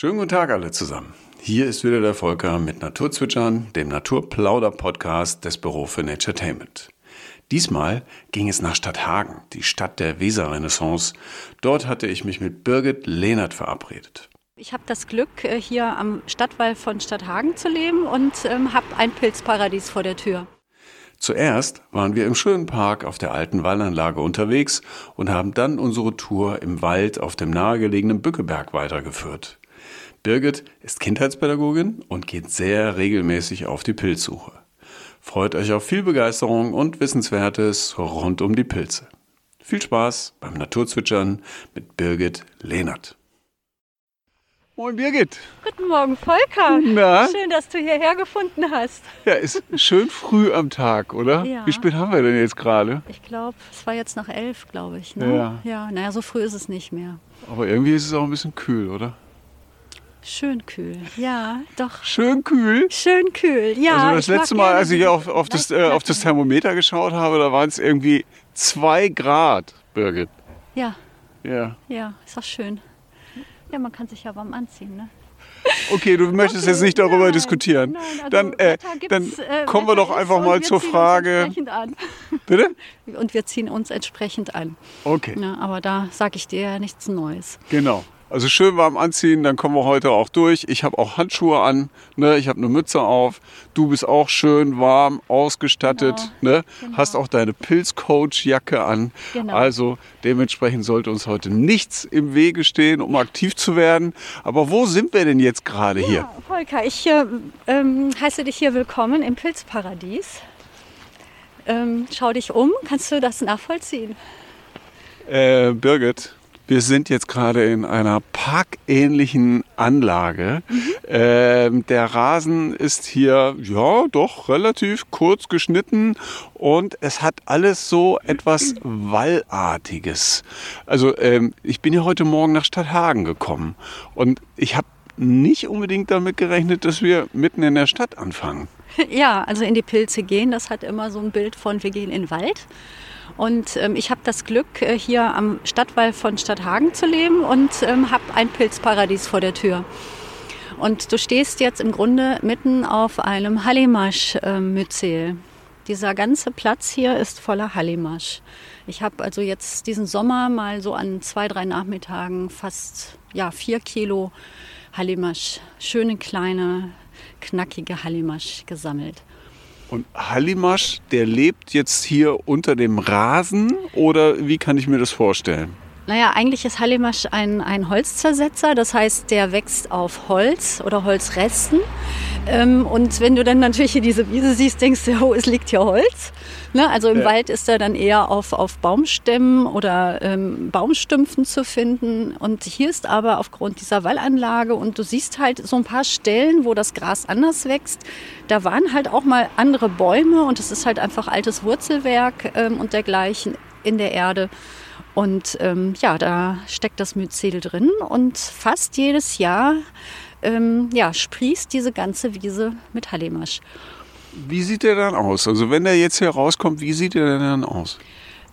Schönen guten Tag alle zusammen. Hier ist wieder der Volker mit Naturzwitschern, dem Naturplauder-Podcast des Büro für Naturetainment. Diesmal ging es nach Stadthagen, die Stadt der Weserrenaissance. Dort hatte ich mich mit Birgit Lehnert verabredet. Ich habe das Glück, äh, hier am Stadtwall von Stadthagen zu leben und ähm, habe ein Pilzparadies vor der Tür. Zuerst waren wir im schönen Park auf der alten Wallanlage unterwegs und haben dann unsere Tour im Wald auf dem nahegelegenen Bückeberg weitergeführt. Birgit ist Kindheitspädagogin und geht sehr regelmäßig auf die Pilzsuche. Freut euch auf viel Begeisterung und Wissenswertes rund um die Pilze. Viel Spaß beim Naturzwitschern mit Birgit Lehnert. Moin Birgit. Guten Morgen, Volker. Na? Schön, dass du hierher gefunden hast. Ja, ist schön früh am Tag, oder? Ja. Wie spät haben wir denn jetzt gerade? Ich glaube, es war jetzt nach elf, glaube ich. Ne? Ja. Ja, naja, so früh ist es nicht mehr. Aber irgendwie ist es auch ein bisschen kühl, oder? Schön kühl. Ja, doch. Schön kühl. Schön kühl. Ja. also das letzte Mal, als ich auf, auf, das, äh, auf das. Thermometer geschaut habe, da waren es irgendwie zwei Grad, Birgit. Ja, Ja. ja, ist doch schön. Ja, man kann sich ja warm anziehen, ne? Okay, du möchtest Okay, jetzt nicht darüber nein, diskutieren. Nein, also dann äh, dann äh, kommen wir doch einfach mal zur uns Frage. entsprechend An. Bitte? Und wir ziehen uns entsprechend an. Okay, Ne? Aber da sage ich dir ja nichts Neues. genau. Also schön warm anziehen, dann kommen wir heute auch durch. Ich habe auch Handschuhe an, ne? ich habe eine Mütze auf. Du bist auch schön warm ausgestattet, ne? genau. hast auch deine Pilzcoach-Jacke an. Genau. Also dementsprechend sollte uns heute nichts im Wege stehen, um aktiv zu werden. Aber wo sind wir denn jetzt gerade hier? Ja, Volker, ich äh, ähm, heiße dich hier willkommen im Pilzparadies. Ähm, schau dich um, kannst du das nachvollziehen? Äh, Birgit, wir sind jetzt gerade in einer parkähnlichen Anlage. Ähm, der Rasen ist hier, ja, doch relativ kurz geschnitten und es hat alles so etwas Wallartiges. Also ähm, ich bin ja heute Morgen nach Stadthagen gekommen und ich habe nicht unbedingt damit gerechnet, dass wir mitten in der Stadt anfangen. Ja, also in die Pilze gehen, das hat immer so ein Bild von, wir gehen in den Wald. Und ähm, ich habe das Glück, äh, hier am Stadtwall von Stadthagen zu leben und ähm, habe ein Pilzparadies vor der Tür. Und du stehst jetzt im Grunde mitten auf einem Hallimasch-Myzel. Dieser ganze Platz hier ist voller Hallimasch. Ich habe also jetzt diesen Sommer mal so an zwei, drei Nachmittagen fast ja, vier Kilo Hallimasch, schöne kleine, knackige Hallimasch gesammelt. Und Hallimasch, der lebt jetzt hier unter dem Rasen oder wie kann ich mir das vorstellen? Naja, eigentlich ist Hallimasch ein, ein Holzzersetzer, das heißt, der wächst auf Holz oder Holzresten. Ähm, und wenn du dann natürlich hier diese Wiese siehst, denkst du, oh, es liegt hier Holz. Ne? Also im Ja. Wald ist er dann eher auf, auf Baumstämmen oder ähm, Baumstümpfen zu finden. Und hier ist aber aufgrund dieser Wallanlage und du siehst halt so ein paar Stellen, wo das Gras anders wächst. Da waren halt auch mal andere Bäume und es ist halt einfach altes Wurzelwerk ähm, und dergleichen in der Erde. Und ähm, ja, da steckt das Myzel drin und fast jedes Jahr ähm, ja, sprießt diese ganze Wiese mit Hallimasch. Wie sieht der dann aus? Also wenn der jetzt hier rauskommt, wie sieht der denn dann aus?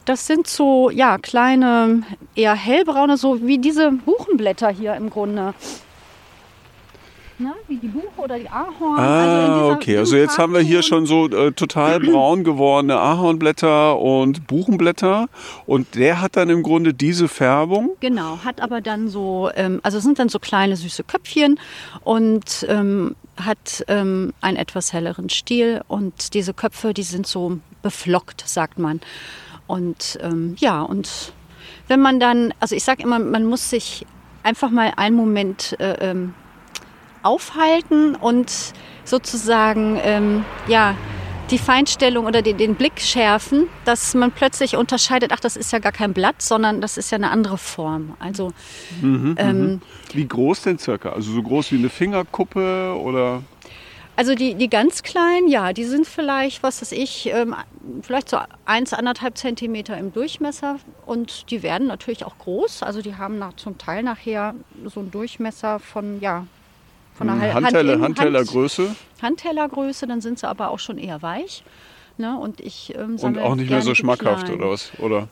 Das sind so ja, kleine, eher hellbraune, so wie diese Buchenblätter hier im Grunde. Na, wie die Buche oder die Ahorn. Ah, dieser- okay. Also jetzt haben wir hier schon so äh, total braun gewordene Ahornblätter und Buchenblätter. Und der hat dann im Grunde diese Färbung. Genau, hat aber dann so, ähm, also es sind dann so kleine süße Köpfchen und ähm, hat ähm, einen etwas helleren Stiel und diese Köpfe, die sind so beflockt, sagt man. Und ähm, ja, und wenn man dann, also ich sage immer, man muss sich einfach mal einen Moment äh, ähm, aufhalten und sozusagen, ähm, ja, die Feinstellung oder den, den Blick schärfen, dass man plötzlich unterscheidet, ach, das ist ja gar kein Blatt, sondern das ist ja eine andere Form. Also ähm, Wie groß denn circa? Also so groß wie eine Fingerkuppe oder? Also die, die ganz kleinen, ja, die sind vielleicht, was weiß ich, ähm, vielleicht so eins, anderthalb Zentimeter im Durchmesser und die werden natürlich auch groß. Also die haben nach, zum Teil nachher so einen Durchmesser von, ja, von einer Hal- Handteller, Hand- Handtellergröße Handtellergröße, dann sind sie aber auch schon eher weich. Ne? Und ich ähm, und auch nicht mehr so schmackhaft oder was? Oder?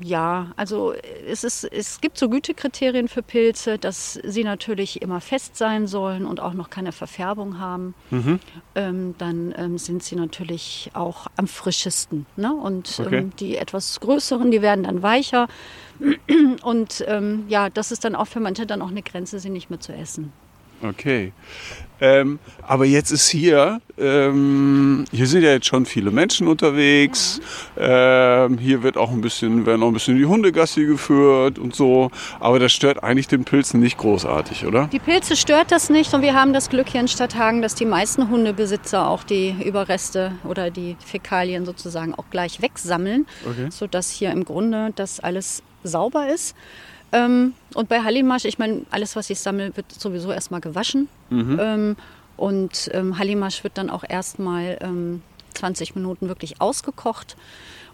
Ja, also es, ist, es gibt so Gütekriterien für Pilze, dass sie natürlich immer fest sein sollen und auch noch keine Verfärbung haben. Mhm. Ähm, dann ähm, sind sie natürlich auch am frischesten. Ne? Und okay. ähm, die etwas größeren, die werden dann weicher. Und ähm, ja, das ist dann auch für manche dann auch eine Grenze, sie nicht mehr zu essen. Okay. Ähm, aber jetzt ist hier, ähm, hier sind ja jetzt schon viele Menschen unterwegs. Ähm, hier wird auch ein bisschen, werden auch ein bisschen die Hundegassi geführt und so. Aber das stört eigentlich den Pilzen nicht großartig, oder? Die Pilze stört das nicht und wir haben das Glück hier in Stadthagen, dass die meisten Hundebesitzer auch die Überreste oder die Fäkalien sozusagen auch gleich wegsammeln, okay. sodass hier im Grunde das alles sauber ist. Ähm, und bei Hallimasch, ich meine, alles, was ich sammle, wird sowieso erstmal gewaschen. Mhm. Ähm, und ähm, Hallimasch wird dann auch erstmal ähm, 20 Minuten wirklich ausgekocht,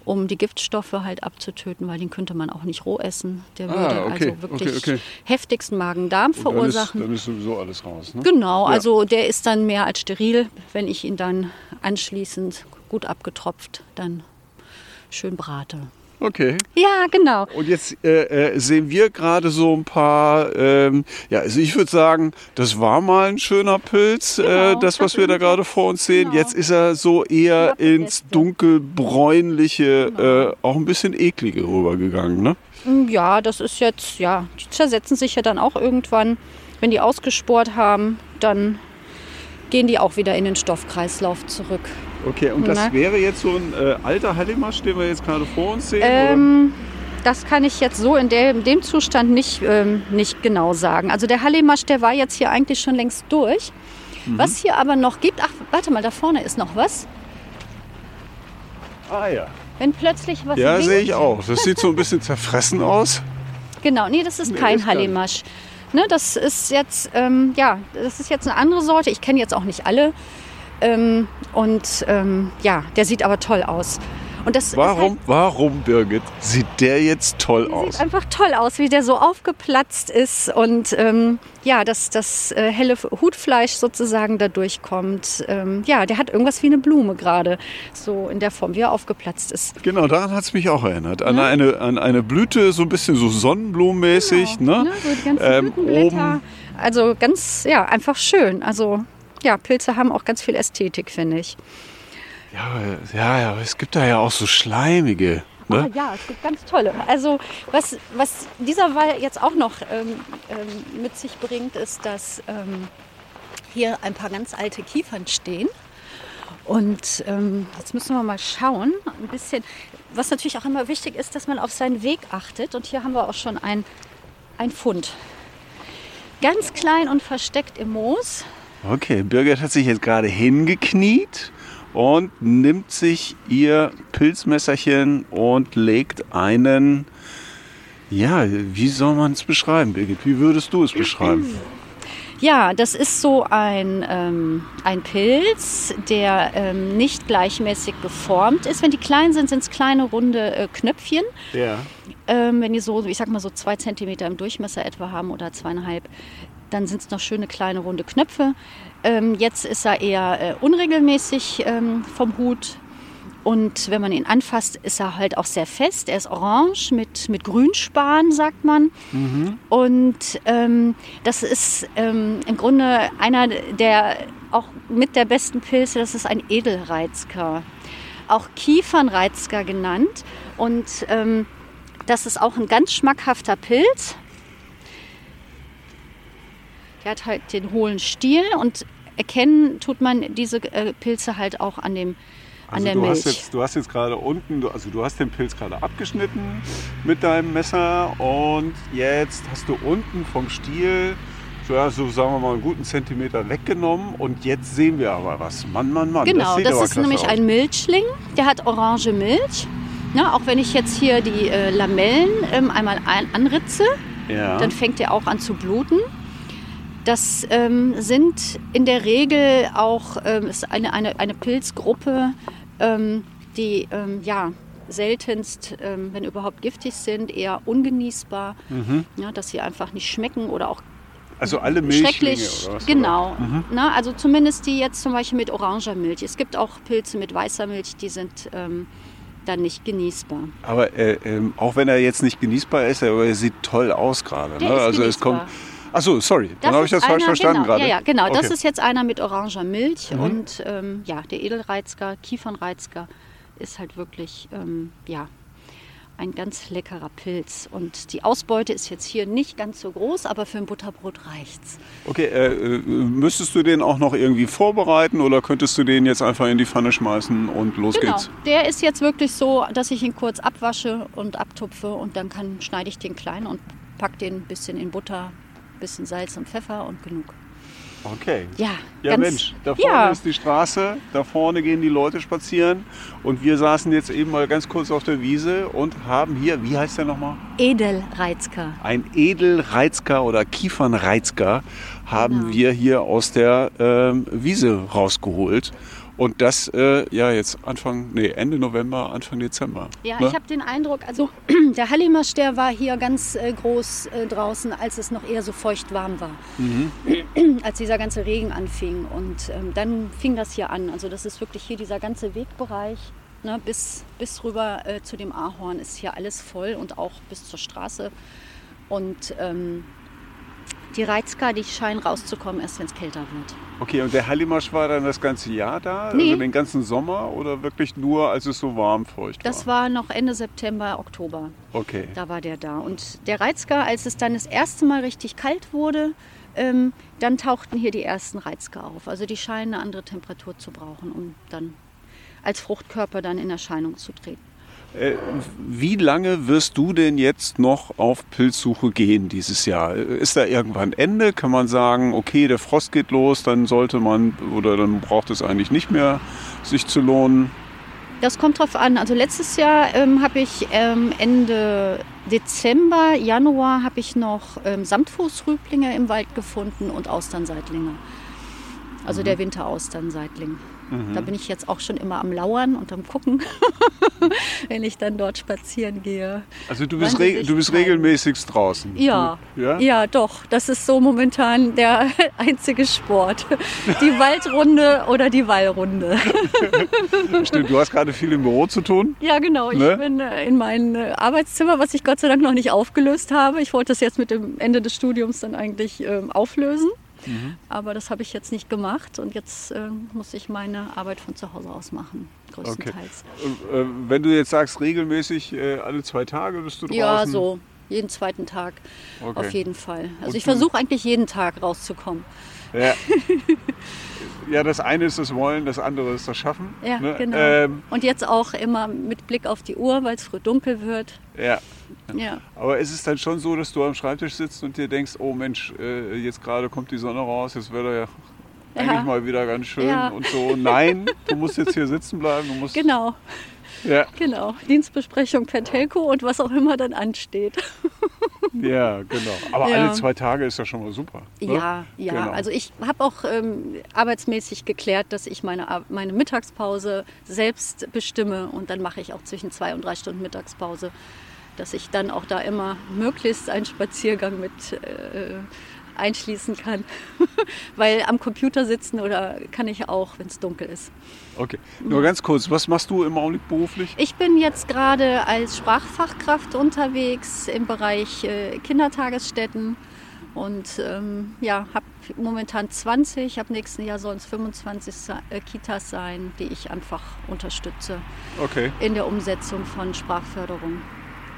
um die Giftstoffe halt abzutöten, weil den könnte man auch nicht roh essen. Der ah, würde okay, also wirklich okay, okay. heftigsten Magen-Darm verursachen. Dann ist, dann ist, sowieso alles raus. Ne? Genau, ja. also der ist dann mehr als steril, wenn ich ihn dann anschließend gut abgetropft dann schön brate. Okay. Ja, genau. Und jetzt äh, äh, sehen wir gerade so ein paar, ähm, ja, also ich würde sagen, das war mal ein schöner Pilz, äh, genau, äh, das, was wir da gerade vor uns sehen. Genau. Jetzt ist er so eher ins dunkelbräunliche, genau. äh, auch ein bisschen eklige rübergegangen, ne? Mm, ja, das ist jetzt, ja, die zersetzen sich ja dann auch irgendwann. Wenn die ausgesport haben, dann gehen die auch wieder in den Stoffkreislauf zurück. Okay, und das wäre jetzt so ein äh, alter Hallimasch, den wir jetzt gerade vor uns sehen? Ähm, das kann ich jetzt so in, der, in dem Zustand nicht, ähm, nicht genau sagen. Also der Hallimasch, der war jetzt hier eigentlich schon längst durch. Mhm. Was hier aber noch gibt, ach, warte mal, da vorne ist noch was. Ah ja. Wenn plötzlich was Ja, sehe ich auch. Das sieht so ein bisschen zerfressen aus. Genau, nee, das ist nee, kein Hallimasch. Ne, das ist jetzt, ähm, ja, das ist jetzt eine andere Sorte. Ich kenne jetzt auch nicht alle. Ähm, und ähm, ja, der sieht aber toll aus. Und das warum, halt, warum, Birgit, sieht der jetzt toll aus? Sieht einfach toll aus, wie der so aufgeplatzt ist und ähm, ja, dass das äh, helle Hutfleisch sozusagen da durchkommt. Ähm, ja, der hat irgendwas wie eine Blume gerade, so in der Form, wie er aufgeplatzt ist. Genau, daran hat es mich auch erinnert. An, ja. eine, an eine Blüte, so ein bisschen so sonnenblumenmäßig. Genau. Ne? Ja, so die ganzen ähm, oben. Also ganz, ja, einfach schön. Also ja, Pilze haben auch ganz viel Ästhetik, finde ich. Ja, ja, ja, es gibt da ja auch so schleimige. Ne? Ah, ja, es gibt ganz tolle. Also was, was dieser Wall jetzt auch noch ähm, ähm, mit sich bringt, ist, dass ähm, hier ein paar ganz alte Kiefern stehen. Und ähm, jetzt müssen wir mal schauen, ein bisschen, was natürlich auch immer wichtig ist, dass man auf seinen Weg achtet. Und hier haben wir auch schon ein, ein Fund. Ganz klein und versteckt im Moos. Okay, Birgit hat sich jetzt gerade hingekniet und nimmt sich ihr Pilzmesserchen und legt einen, ja, wie soll man es beschreiben, Birgit? Wie würdest du es beschreiben? Ja, das ist so ein, ähm, ein Pilz, der ähm, nicht gleichmäßig geformt ist. Wenn die klein sind, sind es kleine runde äh, Knöpfchen. Ja. Ähm, wenn die so, ich sag mal so zwei Zentimeter im Durchmesser etwa haben oder zweieinhalb, dann sind es noch schöne kleine runde Knöpfe. Ähm, jetzt ist er eher äh, unregelmäßig ähm, vom Hut. Und wenn man ihn anfasst, ist er halt auch sehr fest. Er ist orange mit, mit Grünspan, sagt man. Mhm. Und ähm, das ist ähm, im Grunde einer der auch mit der besten Pilze. Das ist ein Edelreizker. Auch Kiefernreizker genannt. Und ähm, das ist auch ein ganz schmackhafter Pilz. Der hat halt den hohlen Stiel und erkennen tut man diese äh, Pilze halt auch an dem an also der du Milch. Hast jetzt, du hast jetzt gerade unten, also du hast den Pilz gerade abgeschnitten mit deinem Messer und jetzt hast du unten vom Stiel so, ja, so sagen wir mal einen guten Zentimeter weggenommen und jetzt sehen wir aber was. Mann, Mann, Mann. Genau, das, das ist nämlich aus. ein Milchling, der hat orange Milch. Ja, auch wenn ich jetzt hier die äh, Lamellen ähm, einmal ein, anritze, ja. dann fängt er auch an zu bluten. Das ähm, sind in der Regel auch ähm, ist eine, eine, eine Pilzgruppe, ähm, die ähm, ja, seltenst, ähm, wenn überhaupt giftig sind, eher ungenießbar, mhm. ja, dass sie einfach nicht schmecken oder auch also alle Milchlinge oder was? Genau. Mhm. Na, also zumindest die jetzt zum Beispiel mit oranger Milch. Es gibt auch Pilze mit weißer Milch, die sind ähm, dann nicht genießbar. Aber äh, ähm, auch wenn er jetzt nicht genießbar ist, aber er sieht toll aus gerade. Ne? Also es kommt. Genießbar. Ach so, sorry, dann habe ich das falsch einer- verstanden genau, gerade. Ja, ja, genau. Das Okay. ist jetzt einer mit oranger Milch Mhm. und ähm, ja, der Edelreizger, Kiefernreizger ist halt wirklich ähm, ja ein ganz leckerer Pilz. Und die Ausbeute ist jetzt hier nicht ganz so groß, aber für ein Butterbrot reicht's. Okay, äh, äh, müsstest du den auch noch irgendwie vorbereiten oder könntest du den jetzt einfach in die Pfanne schmeißen und los Genau. geht's? Der ist jetzt wirklich so, dass ich ihn kurz abwasche und abtupfe und dann kann, schneide ich den klein und pack den ein bisschen in Butter, bisschen Salz und Pfeffer und genug. Okay. Ja, Ja ganz, Mensch, da vorne ja. ist die Straße, da vorne gehen die Leute spazieren und wir saßen jetzt eben mal ganz kurz auf der Wiese und haben hier, wie heißt der nochmal? Edelreizker. Ein Edelreizker oder Kiefernreizker haben Genau. wir hier aus der ähm, Wiese rausgeholt. Und das äh, ja jetzt Anfang, nee, Ende November, Anfang Dezember. Ja, ne? ich habe den Eindruck, also der Hallimasch, war hier ganz äh, groß äh, draußen, als es noch eher so feucht warm war. als dieser ganze Regen anfing. Und ähm, dann fing das hier an. Also das ist wirklich hier dieser ganze Wegbereich. Ne, bis, bis rüber äh, zu dem Ahorn ist hier alles voll und auch bis zur Straße. Und ähm, die Reizker, die scheinen rauszukommen, erst wenn es kälter wird. Okay, und der Hallimasch war dann das ganze Jahr da? Nee. Also den ganzen Sommer oder wirklich nur, als es so warm feucht Das war? war noch Ende September, Oktober. Okay. Da war der da. Und der Reizker, als es dann das erste Mal richtig kalt wurde, ähm, dann tauchten hier die ersten Reizker auf. Also die scheinen eine andere Temperatur zu brauchen, um dann als Fruchtkörper dann in Erscheinung zu treten. Äh, wie lange wirst du denn jetzt noch auf Pilzsuche gehen dieses Jahr? Ist da irgendwann Ende? Kann man sagen, okay, der Frost geht los, dann sollte man oder dann braucht es eigentlich nicht mehr sich zu lohnen? Das kommt drauf an. Also letztes Jahr ähm, habe ich ähm, Ende Dezember, Januar habe ich noch ähm, Samtfußrüblinge im Wald gefunden und Austernseitlinge. Also der Winterausternseitling. Da bin ich jetzt auch schon immer am Lauern und am Gucken, wenn ich dann dort spazieren gehe. Also du bist, sie re sich du bist regelmäßig draußen. Ja, Du, ja? ja, doch. Das ist so momentan der einzige Sport. Die Waldrunde oder die Wallrunde. Stimmt, du hast gerade viel im Büro zu tun. Ja, genau. Ich Ne? bin äh, in mein äh, Arbeitszimmer, was ich Gott sei Dank noch nicht aufgelöst habe. Ich wollte das jetzt mit dem Ende des Studiums dann eigentlich ähm, auflösen. Mhm. Aber das habe ich jetzt nicht gemacht und jetzt ähm, muss ich meine Arbeit von zu Hause aus machen, größtenteils. Äh, äh, wenn du jetzt sagst, regelmäßig äh, alle zwei Tage bist du draußen. Ja, so. Jeden zweiten Tag, Okay. auf jeden Fall. Also Und ich versuche eigentlich jeden Tag rauszukommen. Ja. ja, das eine ist das Wollen, das andere ist das Schaffen. Ja, ne? genau. Ähm, Und jetzt auch immer mit Blick auf die Uhr, weil es früh dunkel wird. ja. Ja. Aber ist es dann schon so, dass du am Schreibtisch sitzt und dir denkst, oh Mensch, äh, jetzt gerade kommt die Sonne raus, jetzt wäre ja eigentlich Ja. mal wieder ganz schön Ja. und so. Nein, du musst jetzt hier sitzen bleiben. Du musst, Genau, Ja, genau. Dienstbesprechung per Telco und was auch immer dann ansteht. ja, genau. Aber Ja. alle zwei Tage ist ja schon mal super. ne? Ja, ja. Genau. Also ich habe auch ähm, arbeitsmäßig geklärt, dass ich meine, meine Mittagspause selbst bestimme und dann mache ich auch zwischen zwei und drei Stunden Mittagspause, dass ich dann auch da immer möglichst einen Spaziergang mit äh, einschließen kann. Weil am Computer sitzen oder kann ich auch, wenn es dunkel ist. Okay, nur ganz kurz, was machst du im Augenblick beruflich? Ich bin jetzt gerade als Sprachfachkraft unterwegs im Bereich äh, Kindertagesstätten und ähm, ja, habe momentan 20, ab nächsten Jahr sollen es 25 se- äh, Kitas sein, die ich einfach unterstütze Okay, in der Umsetzung von Sprachförderung.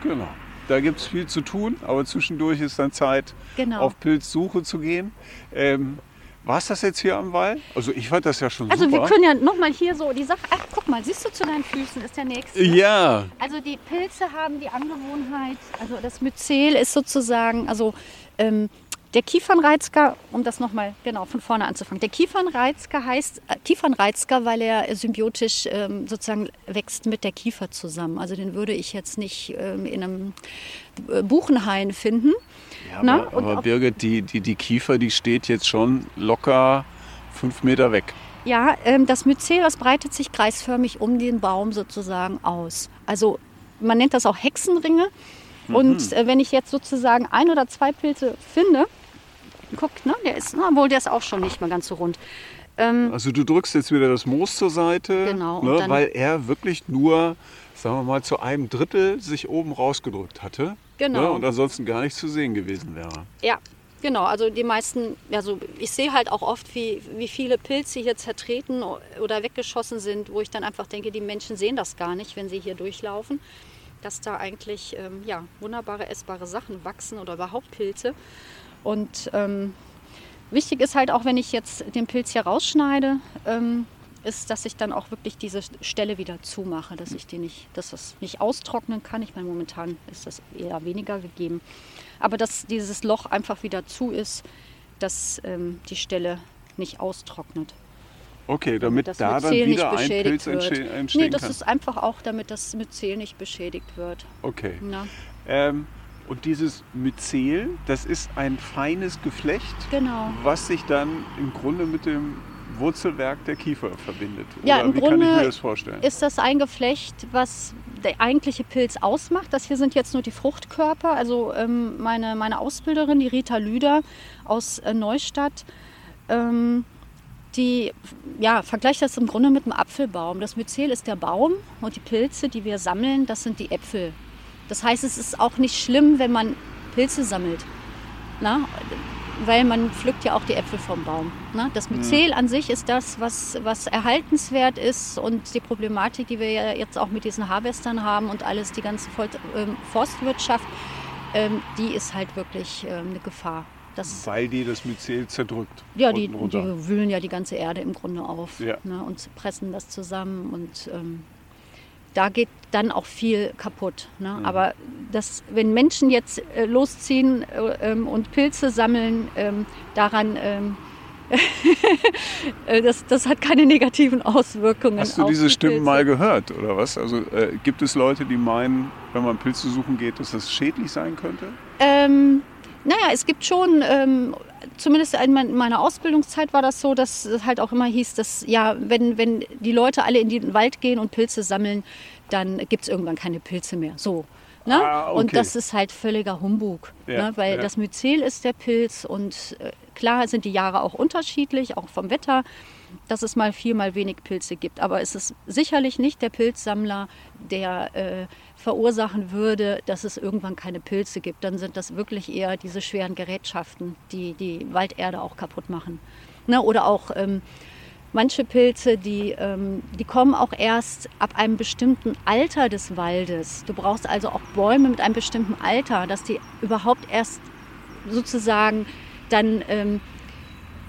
Genau. Da gibt es viel zu tun, aber zwischendurch ist dann Zeit, Genau. auf Pilzsuche zu gehen. Ähm, war es das jetzt hier am Wall? Also ich fand das ja schon Also super. wir können ja nochmal hier so die Sache, ach guck mal, siehst du zu deinen Füßen, ist der nächste. ja, Also die Pilze haben die Angewohnheit, also das Myzel ist sozusagen, also ähm, der Kiefernreizker, um das nochmal genau von vorne anzufangen, der Kiefernreizker heißt äh, Kiefernreizker, weil er symbiotisch ähm, sozusagen wächst mit der Kiefer zusammen. Also den würde ich jetzt nicht ähm, in einem äh, Buchenhain finden. Ja, Na, aber, aber Birgit, die, die, die Kiefer, die steht jetzt schon locker fünf Meter weg. Ja, ähm, das Myzel, das breitet sich kreisförmig um den Baum sozusagen aus. Also man nennt das auch Hexenringe. Und äh, wenn ich jetzt sozusagen ein oder zwei Pilze finde, guckt, ne, der ist, na, wohl, der ist auch schon nicht mehr ganz so rund. Ähm, Also du drückst jetzt wieder das Moos zur Seite, Genau, ne, weil er wirklich nur sagen wir mal, zu einem Drittel sich oben rausgedrückt hatte. Genau. Ne, und ansonsten gar nicht zu sehen gewesen wäre. Ja, genau. Also die meisten, also ich sehe halt auch oft, wie, wie viele Pilze hier zertreten oder weggeschossen sind, wo ich dann einfach denke, die Menschen sehen das gar nicht, wenn sie hier durchlaufen, dass da eigentlich ähm, ja, wunderbare essbare Sachen wachsen oder überhaupt Pilze. Und ähm, wichtig ist halt auch, wenn ich jetzt den Pilz hier rausschneide, ähm, ist, dass ich dann auch wirklich diese Stelle wieder zumache, dass ich die nicht, dass das nicht austrocknen kann. Ich meine, momentan ist das eher weniger gegeben. Aber dass dieses Loch einfach wieder zu ist, dass ähm, die Stelle nicht austrocknet. Okay, damit, damit da dann wieder ein Pilz entstehen, entstehen Nee, das kann. ist einfach auch, damit das Myzel nicht beschädigt wird. Okay. Ähm, und dieses Myzel, das ist ein feines Geflecht, genau. was sich dann im Grunde mit dem Wurzelwerk der Kiefer verbindet. Ja, Oder im wie Grunde kann ich mir das vorstellen? ist das ein Geflecht, was der eigentliche Pilz ausmacht. Das hier sind jetzt nur die Fruchtkörper. Also ähm, meine, meine Ausbilderin, die Rita Lüder aus äh, Neustadt, ähm, die ja, vergleicht das im Grunde mit einem Apfelbaum. Das Myzel ist der Baum und die Pilze, die wir sammeln, das sind die Äpfel. Das heißt, es ist auch nicht schlimm, wenn man Pilze sammelt. Na? weil man pflückt ja auch die Äpfel vom Baum. Ne? Das Myzel ja. an sich ist das, was, was erhaltenswert ist und die Problematik, die wir ja jetzt auch mit diesen Harvestern haben und alles, die ganze ähm, Forstwirtschaft, ähm, die ist halt wirklich ähm, eine Gefahr. Das, Weil die das Myzel zerdrückt. Ja, die, die, wühlen ja die ganze Erde im Grunde auf ja. ne, und pressen das zusammen und ähm, da geht dann auch viel kaputt. Ne? Mhm. Aber das, wenn Menschen jetzt äh, losziehen äh, ähm, und Pilze sammeln, ähm, daran ähm, äh, das, das hat keine negativen Auswirkungen. Hast du diese die Stimmen Pilze. mal gehört oder was? Also äh, gibt es Leute, die meinen, wenn man Pilze suchen geht, dass das schädlich sein könnte? Ähm, naja, es gibt schon, ähm, zumindest in meiner Ausbildungszeit war das so, dass es halt auch immer hieß, dass ja, wenn, wenn die Leute alle in den Wald gehen und Pilze sammeln, dann gibt es irgendwann keine Pilze mehr. So. Ne? Ah, okay. Und das ist halt völliger Humbug, ja, ne? weil ja. das Myzel ist der Pilz und äh, klar sind die Jahre auch unterschiedlich, auch vom Wetter, dass es mal viel, mal wenig Pilze gibt. Aber es ist sicherlich nicht der Pilzsammler, der äh, verursachen würde, dass es irgendwann keine Pilze gibt. Dann sind das wirklich eher diese schweren Gerätschaften, die die Walderde auch kaputt machen. Ne? Oder auch ähm, manche Pilze, die, ähm, die kommen auch erst ab einem bestimmten Alter des Waldes. Du brauchst also auch Bäume mit einem bestimmten Alter, dass die überhaupt erst sozusagen dann ähm,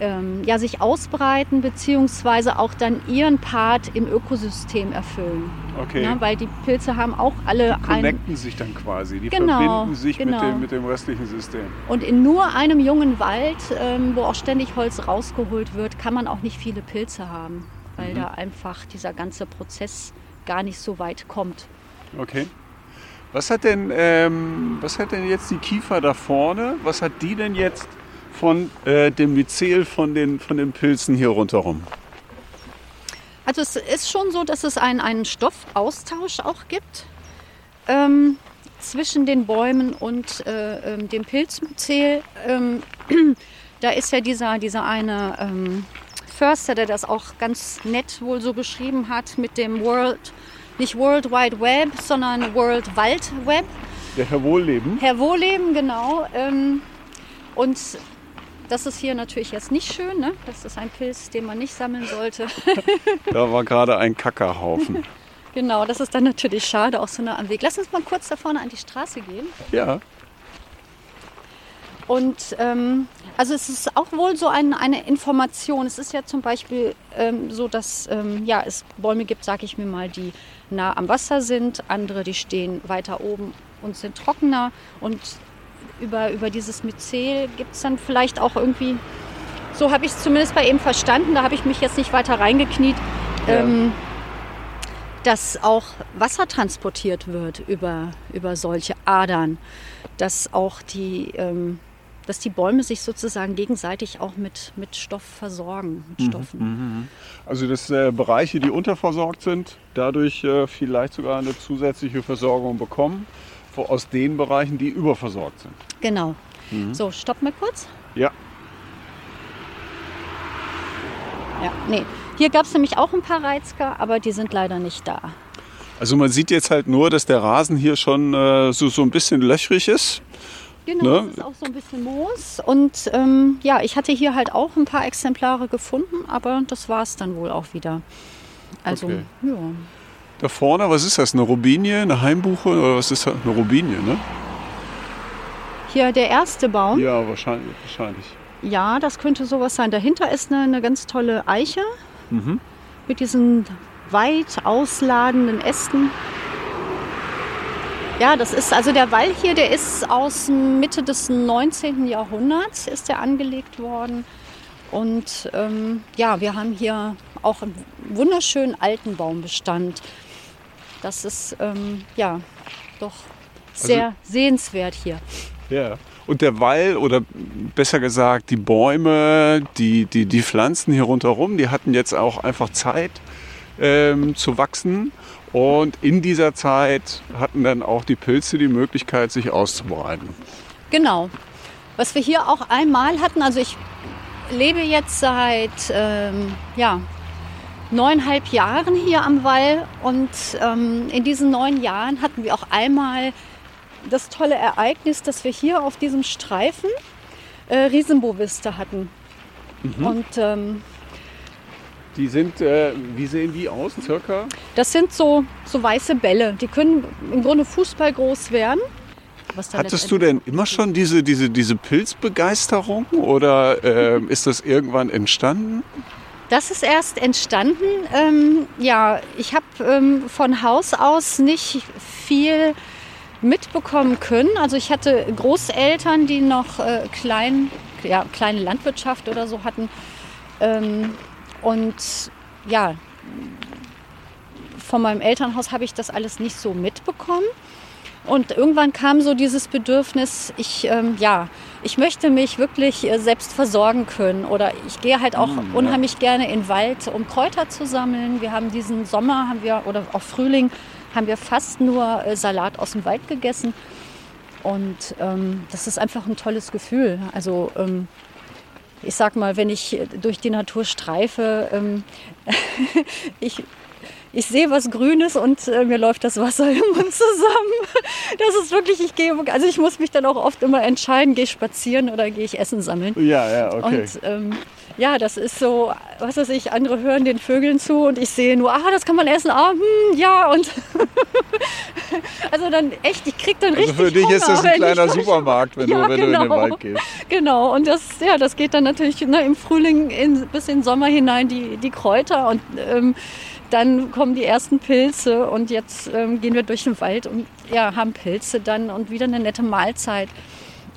ähm, ja, sich ausbreiten beziehungsweise auch dann ihren Part im Ökosystem erfüllen. Okay. Ja, weil die Pilze haben auch alle die connecten sich dann quasi, die genau, verbinden sich genau. mit, dem, mit dem restlichen System. Und in nur einem jungen Wald, ähm, wo auch ständig Holz rausgeholt wird, kann man auch nicht viele Pilze haben, weil mhm. da einfach dieser ganze Prozess gar nicht so weit kommt. Okay. Was hat denn, ähm, was hat denn jetzt die Kiefer da vorne? Was hat die denn jetzt von äh, dem Myzel von den, von den Pilzen hier rundherum? Also es ist schon so, dass es einen, einen Stoffaustausch auch gibt ähm, zwischen den Bäumen und äh, ähm, dem Pilzmyzel. Ähm, da ist ja dieser, dieser eine ähm, Förster, der das auch ganz nett wohl so beschrieben hat mit dem World, nicht World Wide Web, sondern World Wald Web. Der Herr Wohlleben. Herr Wohlleben, genau. Ähm, und das ist hier natürlich jetzt nicht schön. Ne? Das ist ein Pilz, den man nicht sammeln sollte. da war gerade ein Kackerhaufen. Genau, das ist dann natürlich schade, auch so nah am Weg. Lass uns mal kurz da vorne an die Straße gehen. Ja. Und ähm, also es ist auch wohl so ein, eine Information. Es ist ja zum Beispiel ähm, so, dass ähm, ja, es Bäume gibt, sage ich mir mal, die nah am Wasser sind, andere, die stehen weiter oben und sind trockener. Und über, über dieses Myzel gibt es dann vielleicht auch irgendwie, so habe ich es zumindest bei ihm verstanden, da habe ich mich jetzt nicht weiter reingekniet, ja. ähm, dass auch Wasser transportiert wird über, über solche Adern, dass auch die, ähm, dass die Bäume sich sozusagen gegenseitig auch mit, mit Stoff versorgen, mit mhm, Stoffen. Mhm. Also dass äh, Bereiche, die unterversorgt sind, dadurch äh, vielleicht sogar eine zusätzliche Versorgung bekommen aus den Bereichen, die überversorgt sind. Genau. Mhm. So, stopp mal kurz. Ja. Ja, nee. Hier gab es nämlich auch ein paar Reizker, aber die sind leider nicht da. Also man sieht jetzt halt nur, dass der Rasen hier schon äh, so, so ein bisschen löchrig ist. Genau, ne? das ist auch so ein bisschen Moos. Und ähm, ja, ich hatte hier halt auch ein paar Exemplare gefunden, aber das war es dann wohl auch wieder. Also, okay. ja. Da vorne, was ist das? Eine Robinie, eine Heimbuche oder was ist das? Eine Robinie, ne? Hier der erste Baum. Ja, wahrscheinlich. wahrscheinlich. Ja, das könnte sowas sein. Dahinter ist eine, eine ganz tolle Eiche mhm. mit diesen weit ausladenden Ästen. Ja, das ist also der Wall hier, der ist aus Mitte des 19. Jahrhunderts ist der angelegt worden. Und ähm, ja, wir haben hier auch einen wunderschönen alten Baumbestand. Das ist ähm, ja doch sehr also, sehenswert hier. Ja. Und der Wall oder besser gesagt die Bäume, die, die, die Pflanzen hier rundherum, die hatten jetzt auch einfach Zeit ähm, zu wachsen. Und in dieser Zeit hatten dann auch die Pilze die Möglichkeit, sich auszubreiten. Genau. Was wir hier auch einmal hatten, also ich lebe jetzt seit ähm, ja, neuneinhalb Jahren hier am Wall und ähm, in diesen neun Jahren hatten wir auch einmal das tolle Ereignis, dass wir hier auf diesem Streifen äh, Riesenboviste hatten. Mhm. Und ähm, die sind, äh, wie sehen die aus, circa? Das sind so, so weiße Bälle. Die können im Grunde Fußball groß werden. Hattest du denn immer schon diese, diese, diese Pilzbegeisterung oder äh, ist das irgendwann entstanden? Das ist erst entstanden. Ähm, ja, ich habe ähm, von Haus aus nicht viel mitbekommen können. Also ich hatte Großeltern, die noch äh, klein, ja, kleine Landwirtschaft oder so hatten. Ähm, und ja, von meinem Elternhaus habe ich das alles nicht so mitbekommen. Und irgendwann kam so dieses Bedürfnis, ich, ähm, ja, ich möchte mich wirklich äh, selbst versorgen können. Oder ich gehe halt auch mm, unheimlich gerne in den Wald, um Kräuter zu sammeln. Wir haben diesen Sommer, haben wir, oder auch Frühling, haben wir fast nur äh, Salat aus dem Wald gegessen. Und ähm, das ist einfach ein tolles Gefühl. Also ähm, ich sag mal, wenn ich durch die Natur streife, ähm, ich, ich sehe was Grünes und äh, mir läuft das Wasser im Mund zusammen. Das ist wirklich, ich gehe, also ich muss mich dann auch oft immer entscheiden, gehe ich spazieren oder gehe ich Essen sammeln. Ja, ja, okay. Und ähm, ja, das ist so, was weiß ich, andere hören den Vögeln zu und ich sehe nur, ah, das kann man essen, ah, hm, ja, und also dann echt, ich krieg dann also richtig für dich Hunger, ist das ein kleiner Supermarkt, wenn, ja, du, wenn genau, du in den genau. Wald gehst. Genau, und das, ja, das geht dann natürlich ne, im Frühling in, bis in den Sommer hinein, die, die Kräuter und ähm, dann kommen die ersten Pilze und jetzt ähm, gehen wir durch den Wald und ja, haben Pilze dann und wieder eine nette Mahlzeit.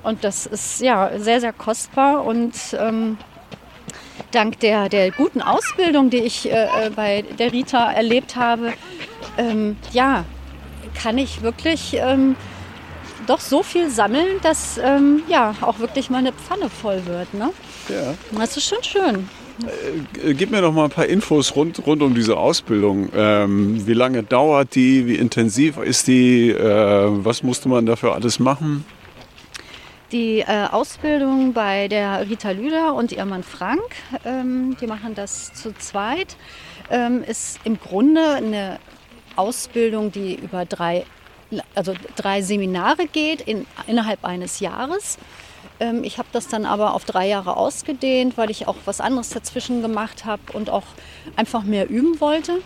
Und das ist ja sehr, sehr kostbar und ähm, dank der, der guten Ausbildung, die ich äh, äh, bei der Rita erlebt habe, ähm, ja, kann ich wirklich ähm, doch so viel sammeln, dass ähm, ja auch wirklich meine Pfanne voll wird. Ne? Ja. Das ist schon schön. Äh, gib mir noch mal ein paar Infos rund, rund um diese Ausbildung. Ähm, wie lange dauert die? Wie intensiv ist die? Äh, was musste man dafür alles machen? Die äh, Ausbildung bei der Rita Lüder und ihr Mann Frank, ähm, die machen das zu zweit, ähm, ist im Grunde eine Ausbildung, die über drei, also drei Seminare geht in, innerhalb eines Jahres. Ähm, ich habe das dann aber auf drei Jahre ausgedehnt, weil ich auch was anderes dazwischen gemacht habe und auch einfach mehr üben wollte.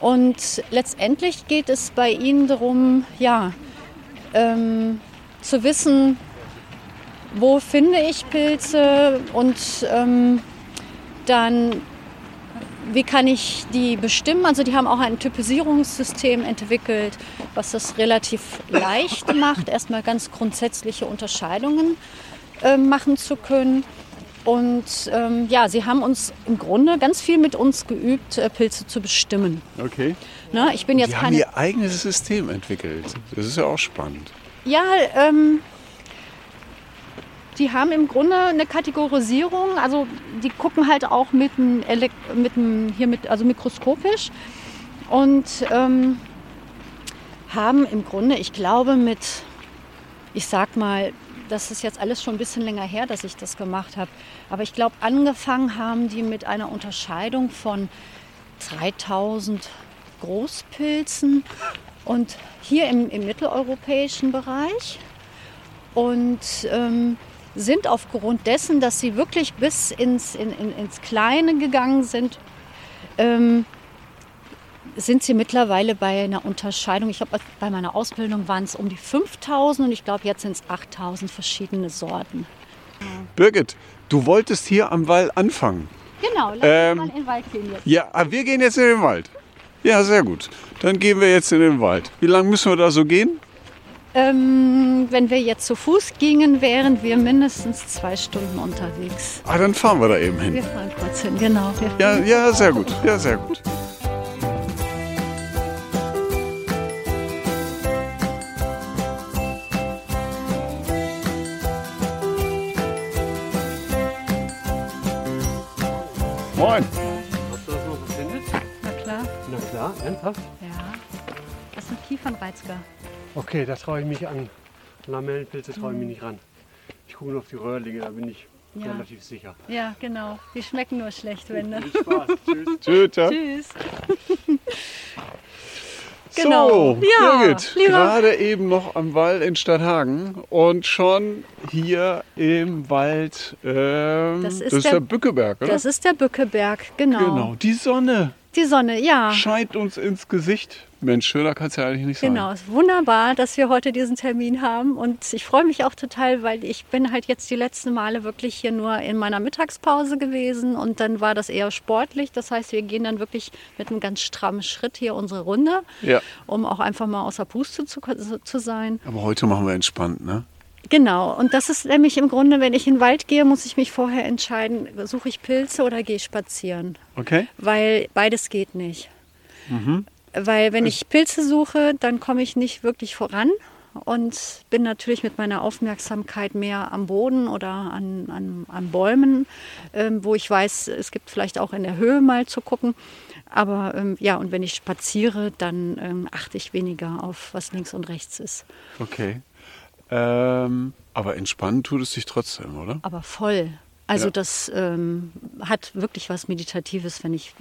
Und letztendlich geht es bei Ihnen darum, ja, ähm, zu wissen, wo finde ich Pilze und ähm, dann wie kann ich die bestimmen? Also die haben auch ein Typisierungssystem entwickelt, was das relativ leicht macht, erstmal ganz grundsätzliche Unterscheidungen äh, machen zu können. Und ähm, ja, sie haben uns im Grunde ganz viel mit uns geübt, äh, Pilze zu bestimmen. Okay. Na, ich bin jetzt die keine... haben ihr eigenes System entwickelt. Das ist ja auch spannend. Ja, ähm, die haben im Grunde eine Kategorisierung, also die gucken halt auch mit einem, mit einem hier mit, also mikroskopisch und ähm, haben im Grunde, ich glaube, mit, ich sag mal, das ist jetzt alles schon ein bisschen länger her, dass ich das gemacht habe, aber ich glaube, angefangen haben die mit einer Unterscheidung von 3000 Großpilzen und hier im, im mitteleuropäischen Bereich. Und ähm, sind aufgrund dessen, dass sie wirklich bis ins, in, in, ins Kleine gegangen sind, ähm, sind sie mittlerweile bei einer Unterscheidung. Ich glaube, bei meiner Ausbildung waren es um die 5000 und ich glaube, jetzt sind es 8000 verschiedene Sorten. Birgit, du wolltest hier am Wall anfangen. Genau, lass Ähm, uns mal in den Wald gehen jetzt. Ja, ah, wir gehen jetzt in den Wald. Ja, sehr gut. Dann gehen wir jetzt in den Wald. Wie lange müssen wir da so gehen? Ähm, wenn wir jetzt zu Fuß gingen, wären wir mindestens zwei Stunden unterwegs. Ah, dann fahren wir da eben hin. Wir fahren kurz hin, genau. Ja, ja, sehr gut. Ja, sehr gut. Moin. Hast du das noch verwendet? Na klar, Na klar, ernsthaft? ja. Das sind Kiefernreizger. Okay, da traue ich mich an. Lamellenpilze traue ich mich nicht ran. Ich gucke nur auf die Röhrlinge, da bin ich Ja. relativ sicher. Ja, genau. Die schmecken nur schlecht, wenn ne? Viel Spaß. Tschüss. Tschüss. Genau. So, Ja, Birgit, gerade eben noch am Wall in Stadthagen und schon hier im Wald. Ähm, Das ist das ist der- der Bückeberg, oder? Das ist der Bückeberg, genau. genau, die Sonne Die Sonne, ja. scheint uns ins Gesicht. Mensch, schöner kann es ja eigentlich nicht sein. Genau, es ist wunderbar, dass wir heute diesen Termin haben und ich freue mich auch total, weil ich bin halt jetzt die letzten Male wirklich hier nur in meiner Mittagspause gewesen und dann war das eher sportlich. Das heißt, wir gehen dann wirklich mit einem ganz strammen Schritt hier unsere Runde, Ja. um auch einfach mal außer Puste zu, zu sein. Aber heute machen wir entspannt, ne? Genau, und das ist nämlich im Grunde, wenn ich in den Wald gehe, muss ich mich vorher entscheiden, suche ich Pilze oder gehe ich spazieren. Okay? Weil beides geht nicht. Weil wenn ich Pilze suche, dann komme ich nicht wirklich voran und bin natürlich mit meiner Aufmerksamkeit mehr am Boden oder an, an, an Bäumen, ähm, wo ich weiß, es gibt vielleicht auch in der Höhe mal zu gucken. Aber ähm, ja, und wenn ich spaziere, dann ähm, achte ich weniger auf, was links und rechts ist. Okay. Ähm, aber entspannen tut es sich trotzdem, oder? Aber voll. Also Ja. das ähm, hat wirklich was Meditatives, wenn ich